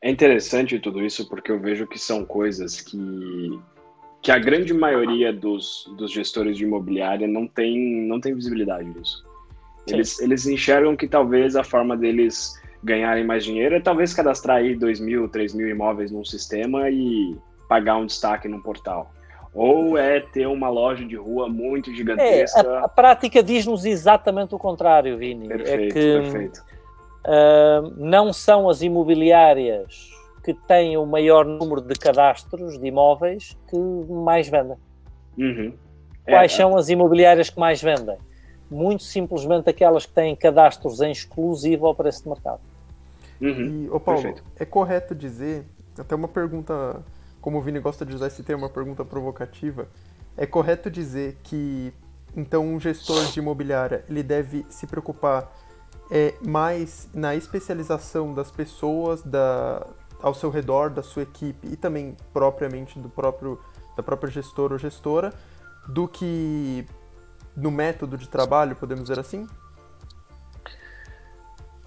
É interessante tudo isso porque eu vejo que são coisas que que a grande maioria dos, dos gestores de imobiliária não tem, não tem visibilidade disso. Eles, eles enxergam que talvez a forma deles ganharem mais dinheiro é talvez cadastrar aí 2 mil, 3 mil imóveis num sistema e pagar um destaque no portal. Ou é ter uma loja de rua muito gigantesca. É, a, a prática diz-nos exatamente o contrário, Vini. É perfeito, é que, perfeito. Uh, não são as imobiliárias que têm o maior número de cadastros de imóveis que mais vendem. Uhum. Quais é, são as imobiliárias que mais vendem? Muito simplesmente aquelas que têm cadastros em exclusivo ao preço de mercado. Uhum. E, ô Paulo, Perfeito. é correto dizer, até uma pergunta, como o Vini gosta de usar esse termo, uma pergunta provocativa, é correto dizer que então um gestor de imobiliária ele deve se preocupar é, mais na especialização das pessoas, da, ao seu redor da sua equipe e também propriamente do próprio da própria gestora ou gestora do que no método de trabalho, podemos dizer assim?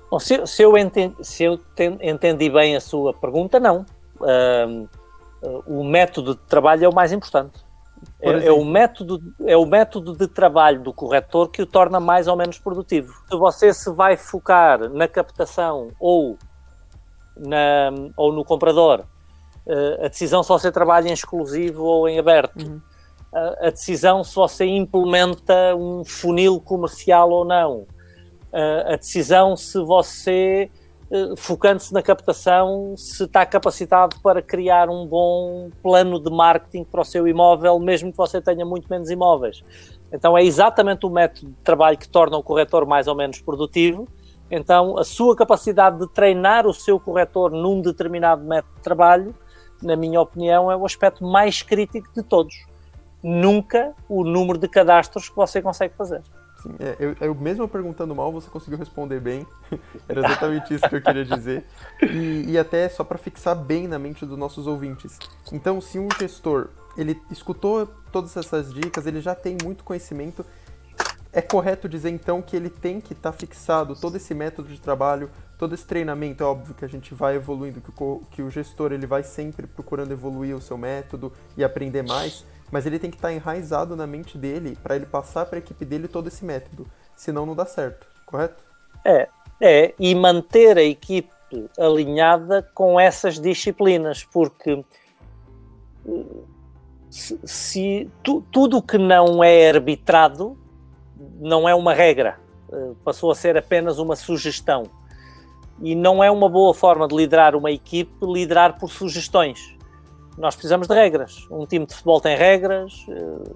Bom, se, se, eu entendi, se eu ten, entendi bem a sua pergunta, não. Uh, uh, o método de trabalho é o mais importante. É, é, o método, é o método de trabalho do corretor que o torna mais ou menos produtivo. Se você se vai focar na captação ou na, ou no comprador, uh, a decisão se você trabalha em exclusivo ou em aberto, uhum. uh, a decisão se você implementa um funil comercial ou não, uh, a decisão se você, focando-se na captação, se está capacitado para criar um bom plano de marketing para o seu imóvel, mesmo que você tenha muito menos imóveis. Então é exatamente o método de trabalho que torna o corretor mais ou menos produtivo então, a sua capacidade de treinar o seu corretor num determinado método de trabalho, na minha opinião, é o aspecto mais crítico de todos. Nunca o número de cadastros que você consegue fazer. Sim, é, eu, eu, mesmo perguntando mal, você conseguiu responder bem. Era exatamente isso que eu queria dizer. E, e até só para fixar bem na mente dos nossos ouvintes. Então, se um gestor ele escutou todas essas dicas, ele já tem muito conhecimento, é correto dizer então que ele tem que estar tá fixado todo esse método de trabalho, todo esse treinamento, é óbvio que a gente vai evoluindo, que o, que o gestor ele vai sempre procurando evoluir o seu método e aprender mais, mas ele tem que estar tá enraizado na mente dele para ele passar para a equipe dele todo esse método, senão não dá certo, correto? É, é, e manter a equipe alinhada com essas disciplinas, porque se, se tu, tudo que não é arbitrado não é uma regra, eh, passou a ser apenas uma sugestão. E não é uma boa forma de liderar uma equipe liderar por sugestões. Nós precisamos de regras. Um time de futebol tem regras, eh,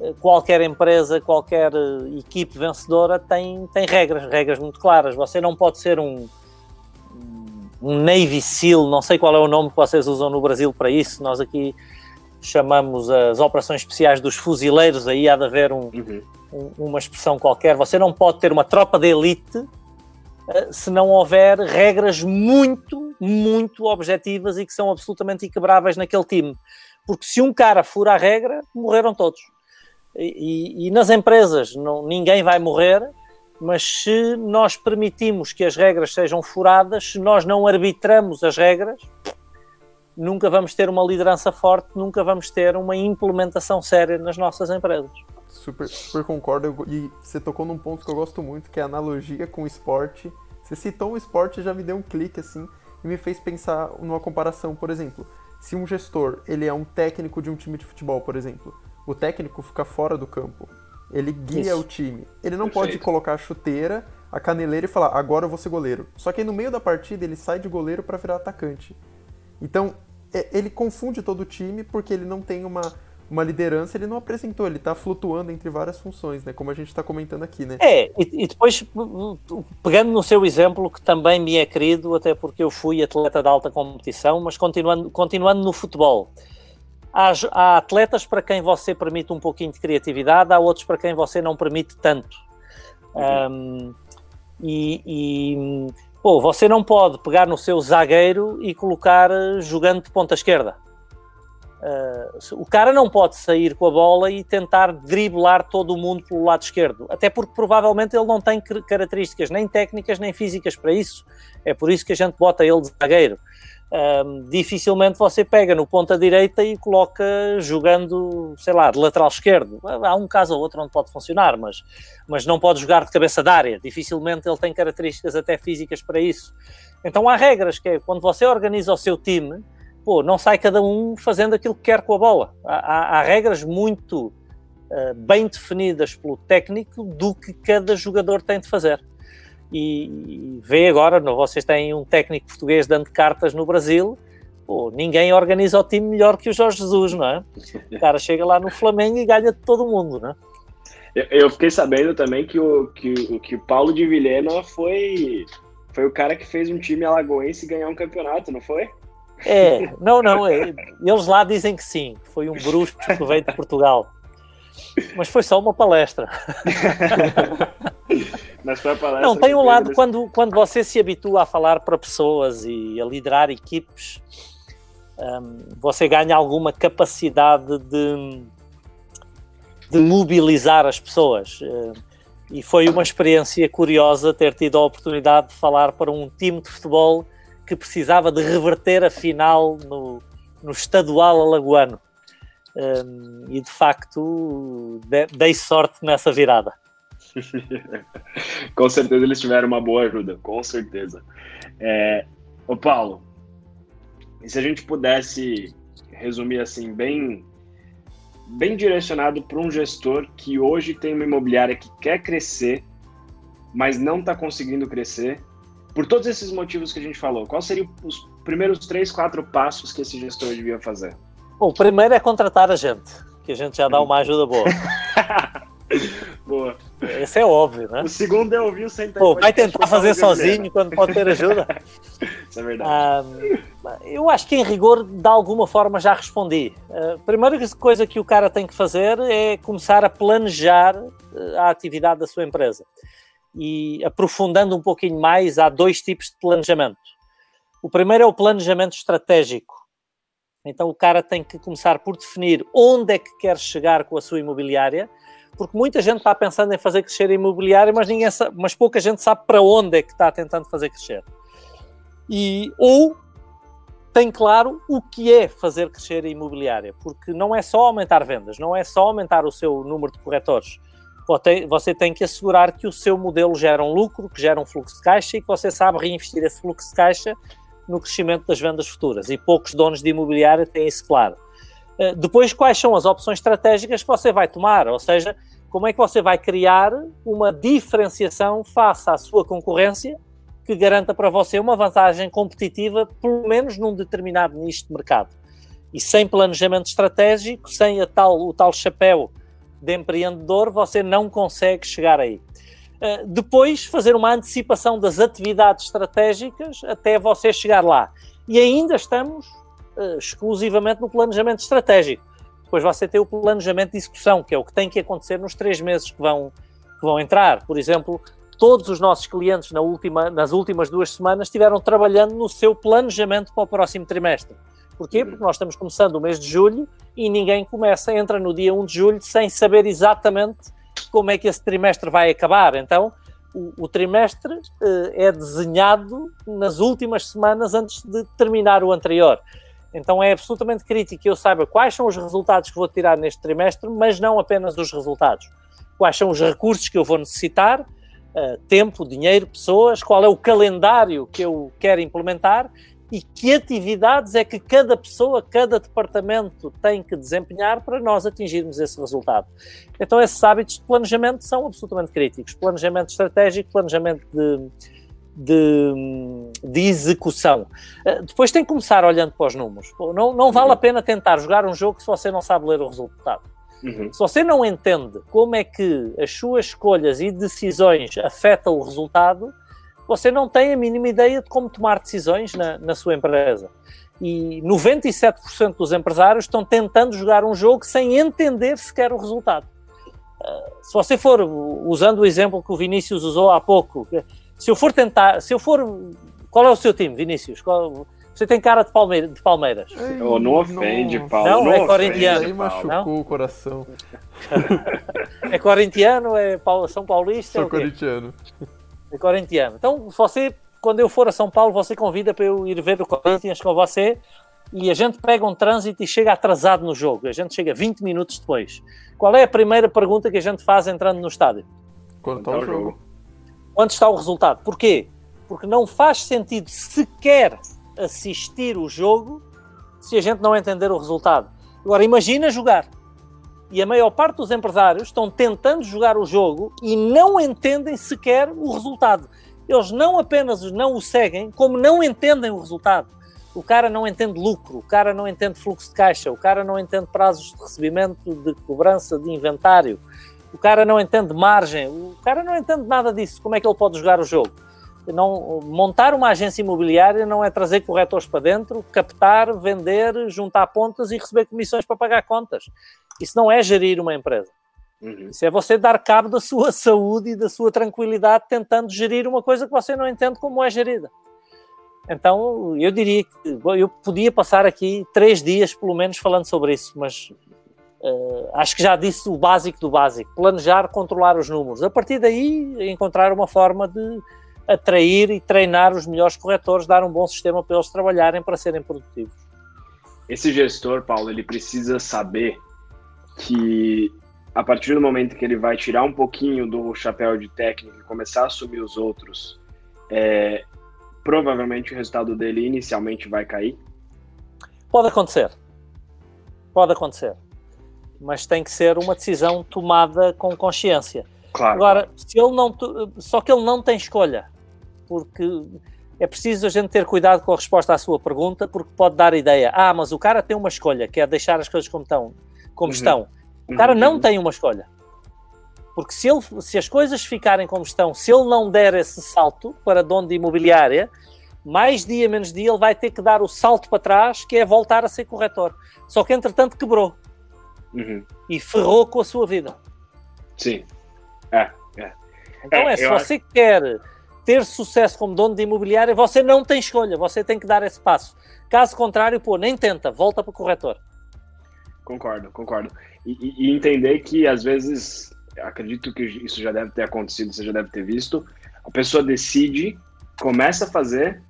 eh, qualquer empresa, qualquer equipe vencedora tem, tem regras, regras muito claras. Você não pode ser um, um Navy SEAL, não sei qual é o nome que vocês usam no Brasil para isso, nós aqui chamamos as operações especiais dos fuzileiros, aí há de haver um, uhum. um, uma expressão qualquer. Você não pode ter uma tropa de elite eh, se não houver regras muito, muito objetivas e que são absolutamente inquebráveis naquele time. Porque se um cara fura a regra, morreram todos. E, e, e nas empresas não, ninguém vai morrer, mas se nós permitimos que as regras sejam furadas, se nós não arbitramos as regras, nunca vamos ter uma liderança forte, nunca vamos ter uma implementação séria nas nossas empresas. Super, super concordo. E você tocou num ponto que eu gosto muito, que é a analogia com o esporte. Você citou o esporte e já me deu um clique assim e me fez pensar numa comparação, por exemplo. Se um gestor ele é um técnico de um time de futebol, por exemplo, o técnico fica fora do campo. Ele guia Isso. o time. Ele não Perfeito. pode colocar a chuteira, a caneleira e falar, agora eu vou ser goleiro. Só que aí no meio da partida ele sai de goleiro para virar atacante. Então, é, ele confunde todo o time porque ele não tem uma, uma liderança, ele não apresentou, ele está flutuando entre várias funções, né? Como a gente está comentando aqui, né? É, e, e, depois, pegando no seu exemplo, que também me é querido, até porque eu fui atleta de alta competição, mas continuando, continuando no futebol. Há, há atletas para quem você permite um pouquinho de criatividade, há outros para quem você não permite tanto. Uhum. Um, e, e Pô, você não pode pegar no seu zagueiro e colocar eh, jogando de ponta esquerda. Uh, o cara não pode sair com a bola e tentar driblar todo o mundo pelo lado esquerdo, até porque provavelmente ele não tem características nem técnicas nem físicas para isso. É por isso que a gente bota ele de zagueiro um, dificilmente você pega no ponta direita e coloca jogando, sei lá, de lateral esquerdo. Há um caso ou outro onde pode funcionar, mas, mas não pode jogar de cabeça de área. Dificilmente ele tem características até físicas para isso. Então há regras que é quando você organiza o seu time, pô, não sai cada um fazendo aquilo que quer com a bola. Há, há, há regras muito uh, bem definidas pelo técnico do que cada jogador tem de fazer e, vê agora, vocês têm um técnico português dando cartas no Brasil, pô, ninguém organiza o time melhor que o Jorge Jesus, não é? O cara chega lá no Flamengo e ganha de todo mundo, não é? Eu, eu fiquei sabendo também que o, que, que o Paulo de Vilhena foi, foi o cara que fez um time alagoense ganhar um campeonato, não foi? É, não, não, é, eles lá dizem que sim, foi um bruxo que veio de Portugal. Mas foi só uma palestra. Mas foi a palestra. Não, tem um lado quando, quando você se habitua a falar para pessoas e a liderar equipes, um, você ganha alguma capacidade de, de mobilizar as pessoas. Uh, e foi uma experiência curiosa ter tido a oportunidade de falar para um time de futebol que precisava de reverter a final no, no estadual alagoano. Um, e de facto dei sorte nessa virada. com certeza eles tiveram uma boa ajuda, com certeza. É, ô Paulo, e se a gente pudesse resumir assim, bem, bem direcionado para um gestor que hoje tem uma imobiliária que quer crescer, mas não está conseguindo crescer, por todos esses motivos que a gente falou, quais seriam os primeiros três, quatro passos que esse gestor devia fazer? Bom, o primeiro é contratar a gente, que a gente já dá uma ajuda boa. boa. Esse é óbvio, né? O segundo é ouvir o Sentai Pô, Vai tentar fazer sozinho quando pode ter ajuda? Isso é verdade. eu acho que em rigor, de alguma forma, já respondi. A primeira coisa que o cara tem que fazer é começar a planejar eh, a atividade da sua empresa. E aprofundando um pouquinho mais, há dois tipos de planejamento. O primeiro é o planejamento estratégico então o cara tem que começar por definir onde é que quer chegar com a sua imobiliária, porque muita gente está pensando em fazer crescer a imobiliária, mas, ninguém sabe, mas pouca gente sabe para onde é que está tentando fazer crescer. E, ou tem claro o que é fazer crescer a imobiliária, porque não é só aumentar vendas, não é só aumentar o seu número de corretores. Você tem que assegurar que o seu modelo gera um lucro, que gera um fluxo de caixa e que você sabe reinvestir esse fluxo de caixa no crescimento das vendas futuras e poucos donos de imobiliária têm isso claro. Eh, depois, quais são as opções estratégicas que você vai tomar? Ou seja, como é que você vai criar uma diferenciação face à sua concorrência que garanta para você uma vantagem competitiva, pelo menos num determinado nicho de mercado. E sem planejamento estratégico, sem tal, o tal chapéu de empreendedor, você não consegue chegar aí. Uh, depois, fazer uma antecipação das atividades estratégicas até você chegar lá. E ainda estamos uh, exclusivamente no planejamento estratégico. Depois você tem o planejamento de execução, que é o que tem que acontecer nos três meses que vão, que vão entrar. Por exemplo, todos os nossos clientes na última, nas últimas duas semanas estiveram trabalhando no seu planejamento para o próximo trimestre. Porquê? Porque nós estamos começando o mês de julho e ninguém começa, entra no dia 1 de julho sem saber exatamente como é que esse trimestre vai acabar. Então, o, o trimestre uh, é desenhado nas últimas semanas antes de terminar o anterior. Então é absolutamente crítico que eu saiba quais são os resultados que vou tirar neste trimestre, mas não apenas os resultados. Quais são os recursos que eu vou necessitar uh, tempo, dinheiro, pessoas, qual é o calendário que eu quero implementar e que atividades é que cada pessoa, cada departamento tem que desempenhar para nós atingirmos esse resultado. Então, esses hábitos de planejamento são absolutamente críticos. Planejamento estratégico, planejamento de, de, de execução. Uh, depois tem que começar olhando para os números. Não, não vale a pena tentar jogar um jogo se você não sabe ler o resultado. Uhum. Se você não entende como é que as suas escolhas e decisões afetam o resultado, você não tem a mínima ideia de como tomar decisões na, na sua empresa. E 97% dos empresários estão tentando jogar um jogo sem entender sequer o resultado. Uh, se você for, usando o exemplo que o Vinícius usou há pouco, se eu for tentar, se eu for. Qual é o seu time, Vinícius? Qual, você tem cara de, Palmeira, de Palmeiras. Ei, oh, não ofende. Paulo. Não, não é corintiano. Aí machucou não? o coração. é corintiano, é São Paulista? Sou é corintiano. É corintiano. Então, você, quando eu for a São Paulo, você convida para eu ir ver o Corinthians com você e a gente pega um trânsito e chega atrasado no jogo. A gente chega 20 minutos depois. Qual é a primeira pergunta que a gente faz entrando no estádio? Quando está o jogo? Quando está o resultado? Porquê? Porque não faz sentido sequer assistir o jogo se a gente não entender o resultado. Agora, imagina jogar. E a maior parte dos empresários estão tentando jogar o jogo e não entendem sequer o resultado. Eles não apenas não o seguem, como não entendem o resultado. O cara não entende lucro, o cara não entende fluxo de caixa, o cara não entende prazos de recebimento, de cobrança de inventário, o cara não entende margem, o cara não entende nada disso. Como é que ele pode jogar o jogo? Não, montar uma agência imobiliária não é trazer corretores para dentro, captar, vender, juntar pontas e receber comissões para pagar contas. Isso não é gerir uma empresa. Uhum. Isso é você dar cabo da sua saúde e da sua tranquilidade tentando gerir uma coisa que você não entende como é gerida. Então, eu diria que eu podia passar aqui três dias, pelo menos, falando sobre isso, mas uh, acho que já disse o básico do básico: planejar, controlar os números. A partir daí, encontrar uma forma de atrair e treinar os melhores corretores, dar um bom sistema para eles trabalharem para serem produtivos. Esse gestor, Paulo, ele precisa saber que a partir do momento que ele vai tirar um pouquinho do chapéu de técnico e começar a assumir os outros, é, provavelmente o resultado dele inicialmente vai cair? Pode acontecer. Pode acontecer. Mas tem que ser uma decisão tomada com consciência. Claro, Agora, se ele não. Só que ele não tem escolha porque é preciso a gente ter cuidado com a resposta à sua pergunta, porque pode dar a ideia, ah, mas o cara tem uma escolha, que é deixar as coisas como estão. Como uhum. estão. O cara uhum. não tem uma escolha. Porque se, ele, se as coisas ficarem como estão, se ele não der esse salto para dono de imobiliária, mais dia menos dia ele vai ter que dar o salto para trás, que é voltar a ser corretor. Só que entretanto quebrou. Uhum. E ferrou com a sua vida. Sim. É, é. Então é, é se você acho... quer ter sucesso como dono de imobiliária, você não tem escolha, você tem que dar esse passo. Caso contrário, pô, nem tenta, volta para o corretor. Concordo, concordo. E, e, entender que às vezes, acredito que isso já deve ter acontecido, você já deve ter visto, a pessoa decide, começa a fazer,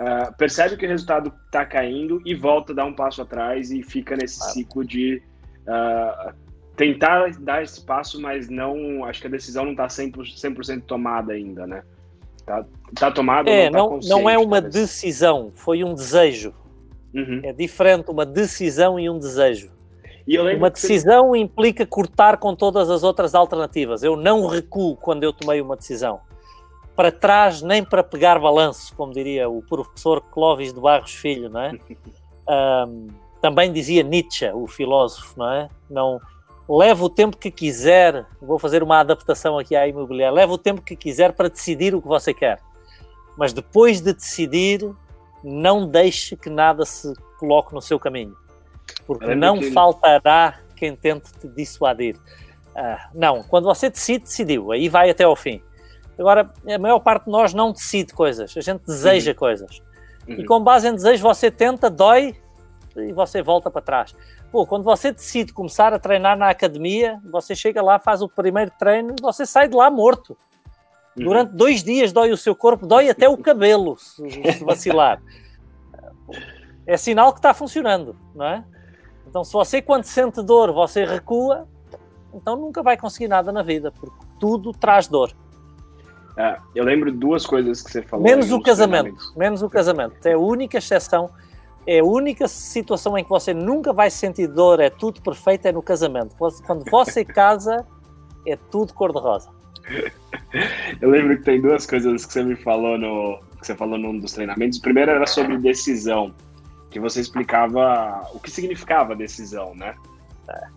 uh, percebe que o resultado está caindo e volta a dar um passo atrás e fica nesse ah. ciclo de uh, tentar dar esse passo, mas não, acho que a decisão não está 100%, 100 tomada ainda, né? Tá, tá tomado, é, não, tá não, não é uma talvez. decisão, foi um desejo. Uhum. É diferente uma decisão e um desejo. E uma decisão você... implica cortar com todas as outras alternativas. Eu não recuo quando eu tomei uma decisão. Para trás, nem para pegar balanço, como diria o professor Clóvis de Barros Filho, não é? um, também dizia Nietzsche, o filósofo, não é? Não, leva o tempo que quiser, vou fazer uma adaptação aqui à imobiliária, leva o tempo que quiser para decidir o que você quer. Mas depois de decidir, não deixe que nada se coloque no seu caminho. Porque não faltará quem tente te dissuadir. Ah, não, quando você decide, decidiu, aí vai até ao fim. Agora, a maior parte de nós não decide coisas, a gente deseja uhum. coisas. Uhum. E com base em desejo, você tenta, dói e você volta para trás. Pô, quando você decide começar a treinar na academia, você chega lá, faz o primeiro treino e você sai de lá morto. Uhum. Durante dois dias dói o seu corpo, dói até o cabelo, se, se vacilar. é sinal que está funcionando, não é? Então, se você, quando sente dor, você recua, então nunca vai conseguir nada na vida, porque tudo traz dor. É, eu lembro duas coisas que você falou. Menos o casamento. Menos o casamento. É a única exceção. É a única situação em que você nunca vai sentir dor, é tudo perfeito, é no casamento. Quando você casa, é tudo cor-de-rosa. Eu lembro que tem duas coisas que você me falou no que você falou num dos treinamentos. O primeiro era sobre decisão, que você explicava o que significava decisão, né? O é.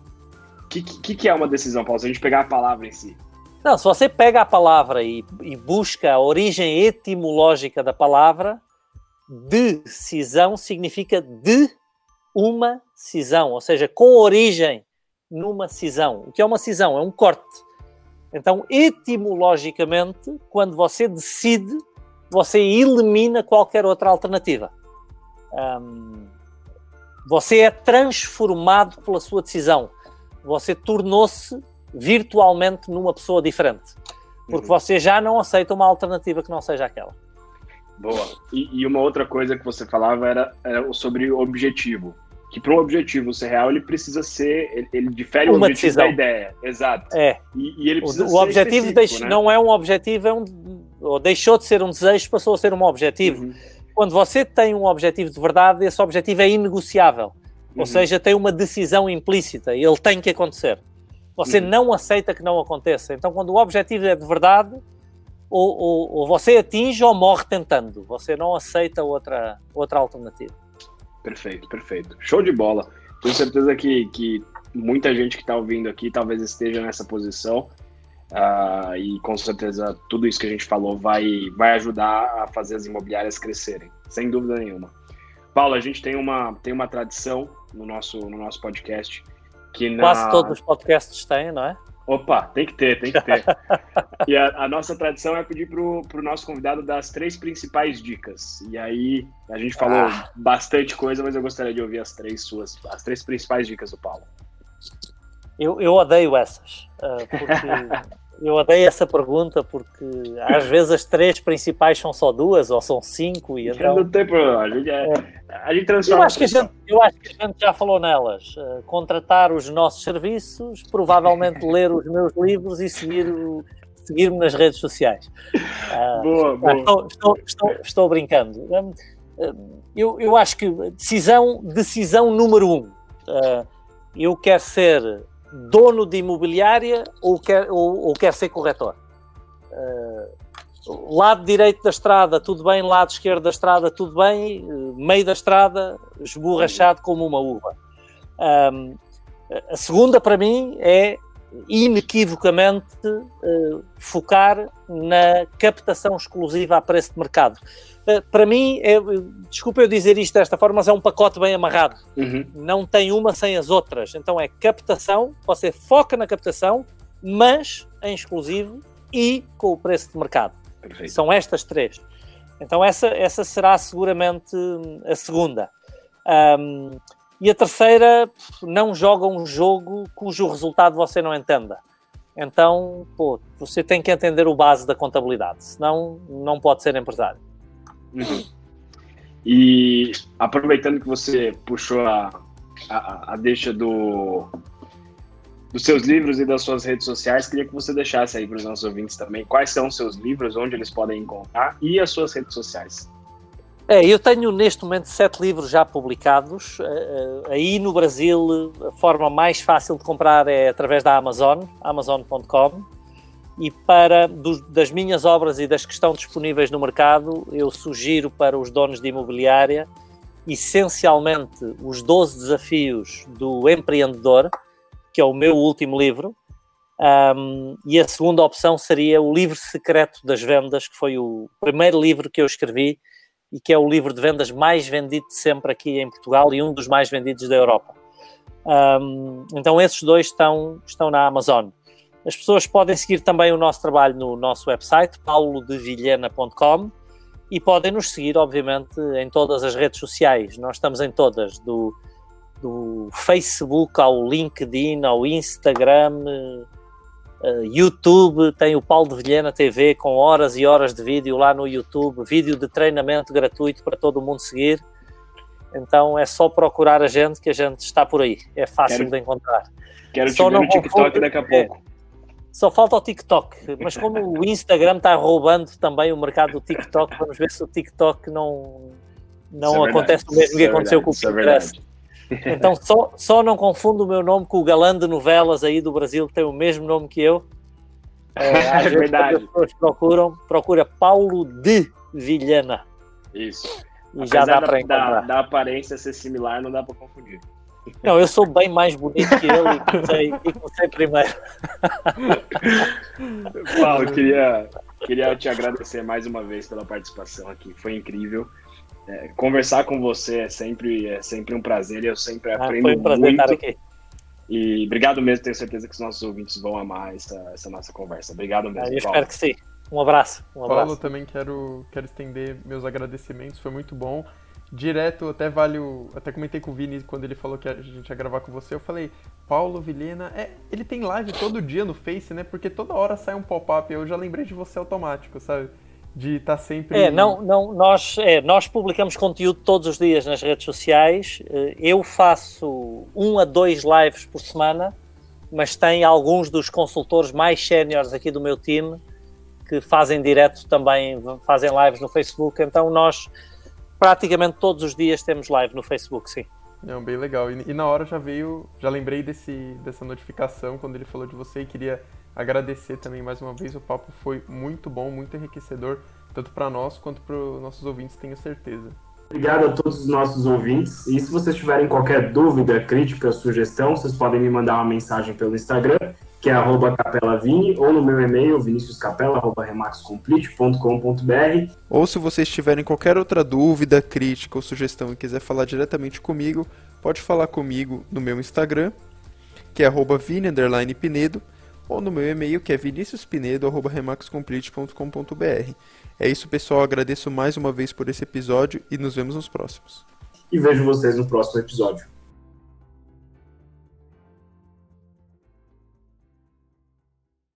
que, que, que é uma decisão, Paulo? Se a gente pegar a palavra em si. Não, se você pega a palavra e, e busca a origem etimológica da palavra, decisão significa de uma cisão, ou seja, com origem numa cisão. O que é uma cisão? É um corte. Então, etimologicamente, quando você decide, você elimina qualquer outra alternativa. Você é transformado pela sua decisão. Você tornou-se virtualmente numa pessoa diferente. Porque uhum. você já não aceita uma alternativa que não seja aquela. Boa. E, e uma outra coisa que você falava era, era sobre o objetivo. Que para um objetivo ser real, ele precisa ser. Ele, ele difere uma o objetivo decisão. da ideia. Exato. É. E, e ele precisa o, o objetivo né? não é um objetivo, é um, ou deixou de ser um desejo, passou a ser um objetivo. Uhum. Quando você tem um objetivo de verdade, esse objetivo é inegociável. Uhum. Ou seja, tem uma decisão implícita e ele tem que acontecer. Você uhum. não aceita que não aconteça. Então, quando o objetivo é de verdade, ou, ou, ou, você atinge ou morre tentando. Você não aceita outra, outra alternativa. Perfeito, perfeito. Show de bola. Tenho certeza que, que muita gente que está ouvindo aqui talvez esteja nessa posição. Uh, e com certeza tudo isso que a gente falou vai, vai ajudar a fazer as imobiliárias crescerem, sem dúvida nenhuma. Paulo, a gente tem uma, tem uma tradição no nosso, no nosso podcast que na... Quase todos os podcasts têm, não é? Opa, tem que ter, tem que ter. e a, a, nossa tradição é pedir para o nosso convidado das três principais dicas. E aí, a gente falou ah. bastante coisa, mas eu gostaria de ouvir as três suas, as três principais dicas do Paulo. Eu, eu odeio essas, uh, porque Eu odeio essa pergunta porque às vezes as três principais são só duas ou são cinco e então... Não tem problema, a gente, é, a gente transforma. Eu acho, que a gente, eu acho que a gente já falou nelas. Uh, contratar os nossos serviços, provavelmente ler os meus livros e seguir seguir-me nas redes sociais. Uh, boa, boa. Estou, estou, estou, estou brincando. Uh, eu, eu acho que decisão, decisão número um. eu quero ser dono de imobiliária ou quer, ou, ou quer ser corretor. Uh, lado direito da estrada, tudo bem, lado esquerdo da estrada, tudo bem, uh, meio da estrada, esborrachado como uma uva. Um, a segunda, para mim, é inequivocamente uh, focar na captação exclusiva a preço de mercado. Uh, para mim, é, desculpa eu dizer isto desta forma, mas é um pacote bem amarrado. Uhum. Não tem uma sem as outras. Então é captação, você foca na captação, mas em exclusivo e com o preço de mercado. Perfeito. São estas três. Então essa, essa será seguramente a segunda. Um, e a terceira, não joga um jogo cujo resultado você não entenda. Então, pô, você tem que entender o base da contabilidade, senão não pode ser empresário. Uhum. E aproveitando que você puxou a, a, a deixa do, dos seus livros e das suas redes sociais, queria que você deixasse aí para os nossos ouvintes também quais são os seus livros, onde eles podem encontrar e as suas redes sociais. É, eu tenho neste momento sete livros já publicados. Uh, aí no Brasil, a forma mais fácil de comprar é através da Amazon, amazon.com. E para do, das minhas obras e das que estão disponíveis no mercado, eu sugiro para os donos de imobiliária, essencialmente, os 12 desafios do empreendedor, que é o meu último livro. Um, e a segunda opção seria o livro secreto das vendas, que foi o primeiro livro que eu escrevi e que é o livro de vendas mais vendido sempre aqui em Portugal e um dos mais vendidos da Europa. Um, então esses dois estão, estão na Amazon. As pessoas podem seguir também o nosso trabalho no nosso website, paulodevilhena.com e podem nos seguir, obviamente, em todas as redes sociais. Nós estamos em todas, do, do Facebook ao LinkedIn, ao Instagram, uh, YouTube, tem o Paulo de Vilhena TV com horas e horas de vídeo lá no YouTube, vídeo de treinamento gratuito para todo mundo seguir. Então é só procurar a gente que a gente está por aí. É fácil quero, de encontrar. Quero só te ver no TikTok daqui a pouco. É, só falta o TikTok, mas como o Instagram está roubando também o mercado do TikTok, vamos ver se o TikTok não, não é acontece o mesmo que é aconteceu com o é Pinterest. Então só, só não confundo o meu nome com o galã de novelas aí do Brasil, que tem o mesmo nome que eu. É, às é verdade. As pessoas procuram, procura Paulo de Vilhena. Isso. E Apesar já dá para encontrar. Da, da aparência ser similar, não dá para confundir. Não, eu sou bem mais bonito que ele e comecei, e comecei primeiro. Paulo, queria, queria te agradecer mais uma vez pela participação aqui. Foi incrível. É, conversar com você é sempre, é sempre um prazer e eu sempre ah, aprendo foi um prazer muito. Estar aqui. E obrigado mesmo, tenho certeza que os nossos ouvintes vão amar essa, essa nossa conversa. Obrigado mesmo. Ah, eu Paulo. espero que sim. Um abraço. Um abraço. Paulo, também quero, quero estender meus agradecimentos, foi muito bom direto, até vale o, Até comentei com o Vini quando ele falou que a gente ia gravar com você. Eu falei, Paulo Vilhena, é, ele tem live todo dia no Face, né? Porque toda hora sai um pop-up. Eu já lembrei de você automático, sabe? De estar tá sempre. É, não, não, nós, é, nós publicamos conteúdo todos os dias nas redes sociais. Eh, eu faço um a dois lives por semana, mas tem alguns dos consultores mais séniores aqui do meu time que fazem direto também, fazem lives no Facebook. Então nós praticamente todos os dias temos live no Facebook, sim. Não, bem legal. E, e, na hora já veio, já lembrei desse, dessa notificação quando ele falou de você e queria agradecer também mais uma vez. O papo foi muito bom, muito enriquecedor, tanto para nós quanto para os nossos ouvintes, tenho certeza. Obrigado a todos os nossos ouvintes. E se vocês tiverem qualquer dúvida, crítica, sugestão, vocês podem me mandar uma mensagem pelo Instagram que é arroba capelavini, ou no meu e-mail, viniciuscapela.remaxcomplete.com.br. Ou se vocês tiverem qualquer outra dúvida, crítica ou sugestão e quiser falar diretamente comigo, pode falar comigo no meu Instagram, que é arroba vini_pinedo, ou no meu e-mail, que é viniciuspinedo.remaxcomplete.com.br. É isso, pessoal. Agradeço mais uma vez por esse episódio e nos vemos nos próximos. E vejo vocês no próximo episódio.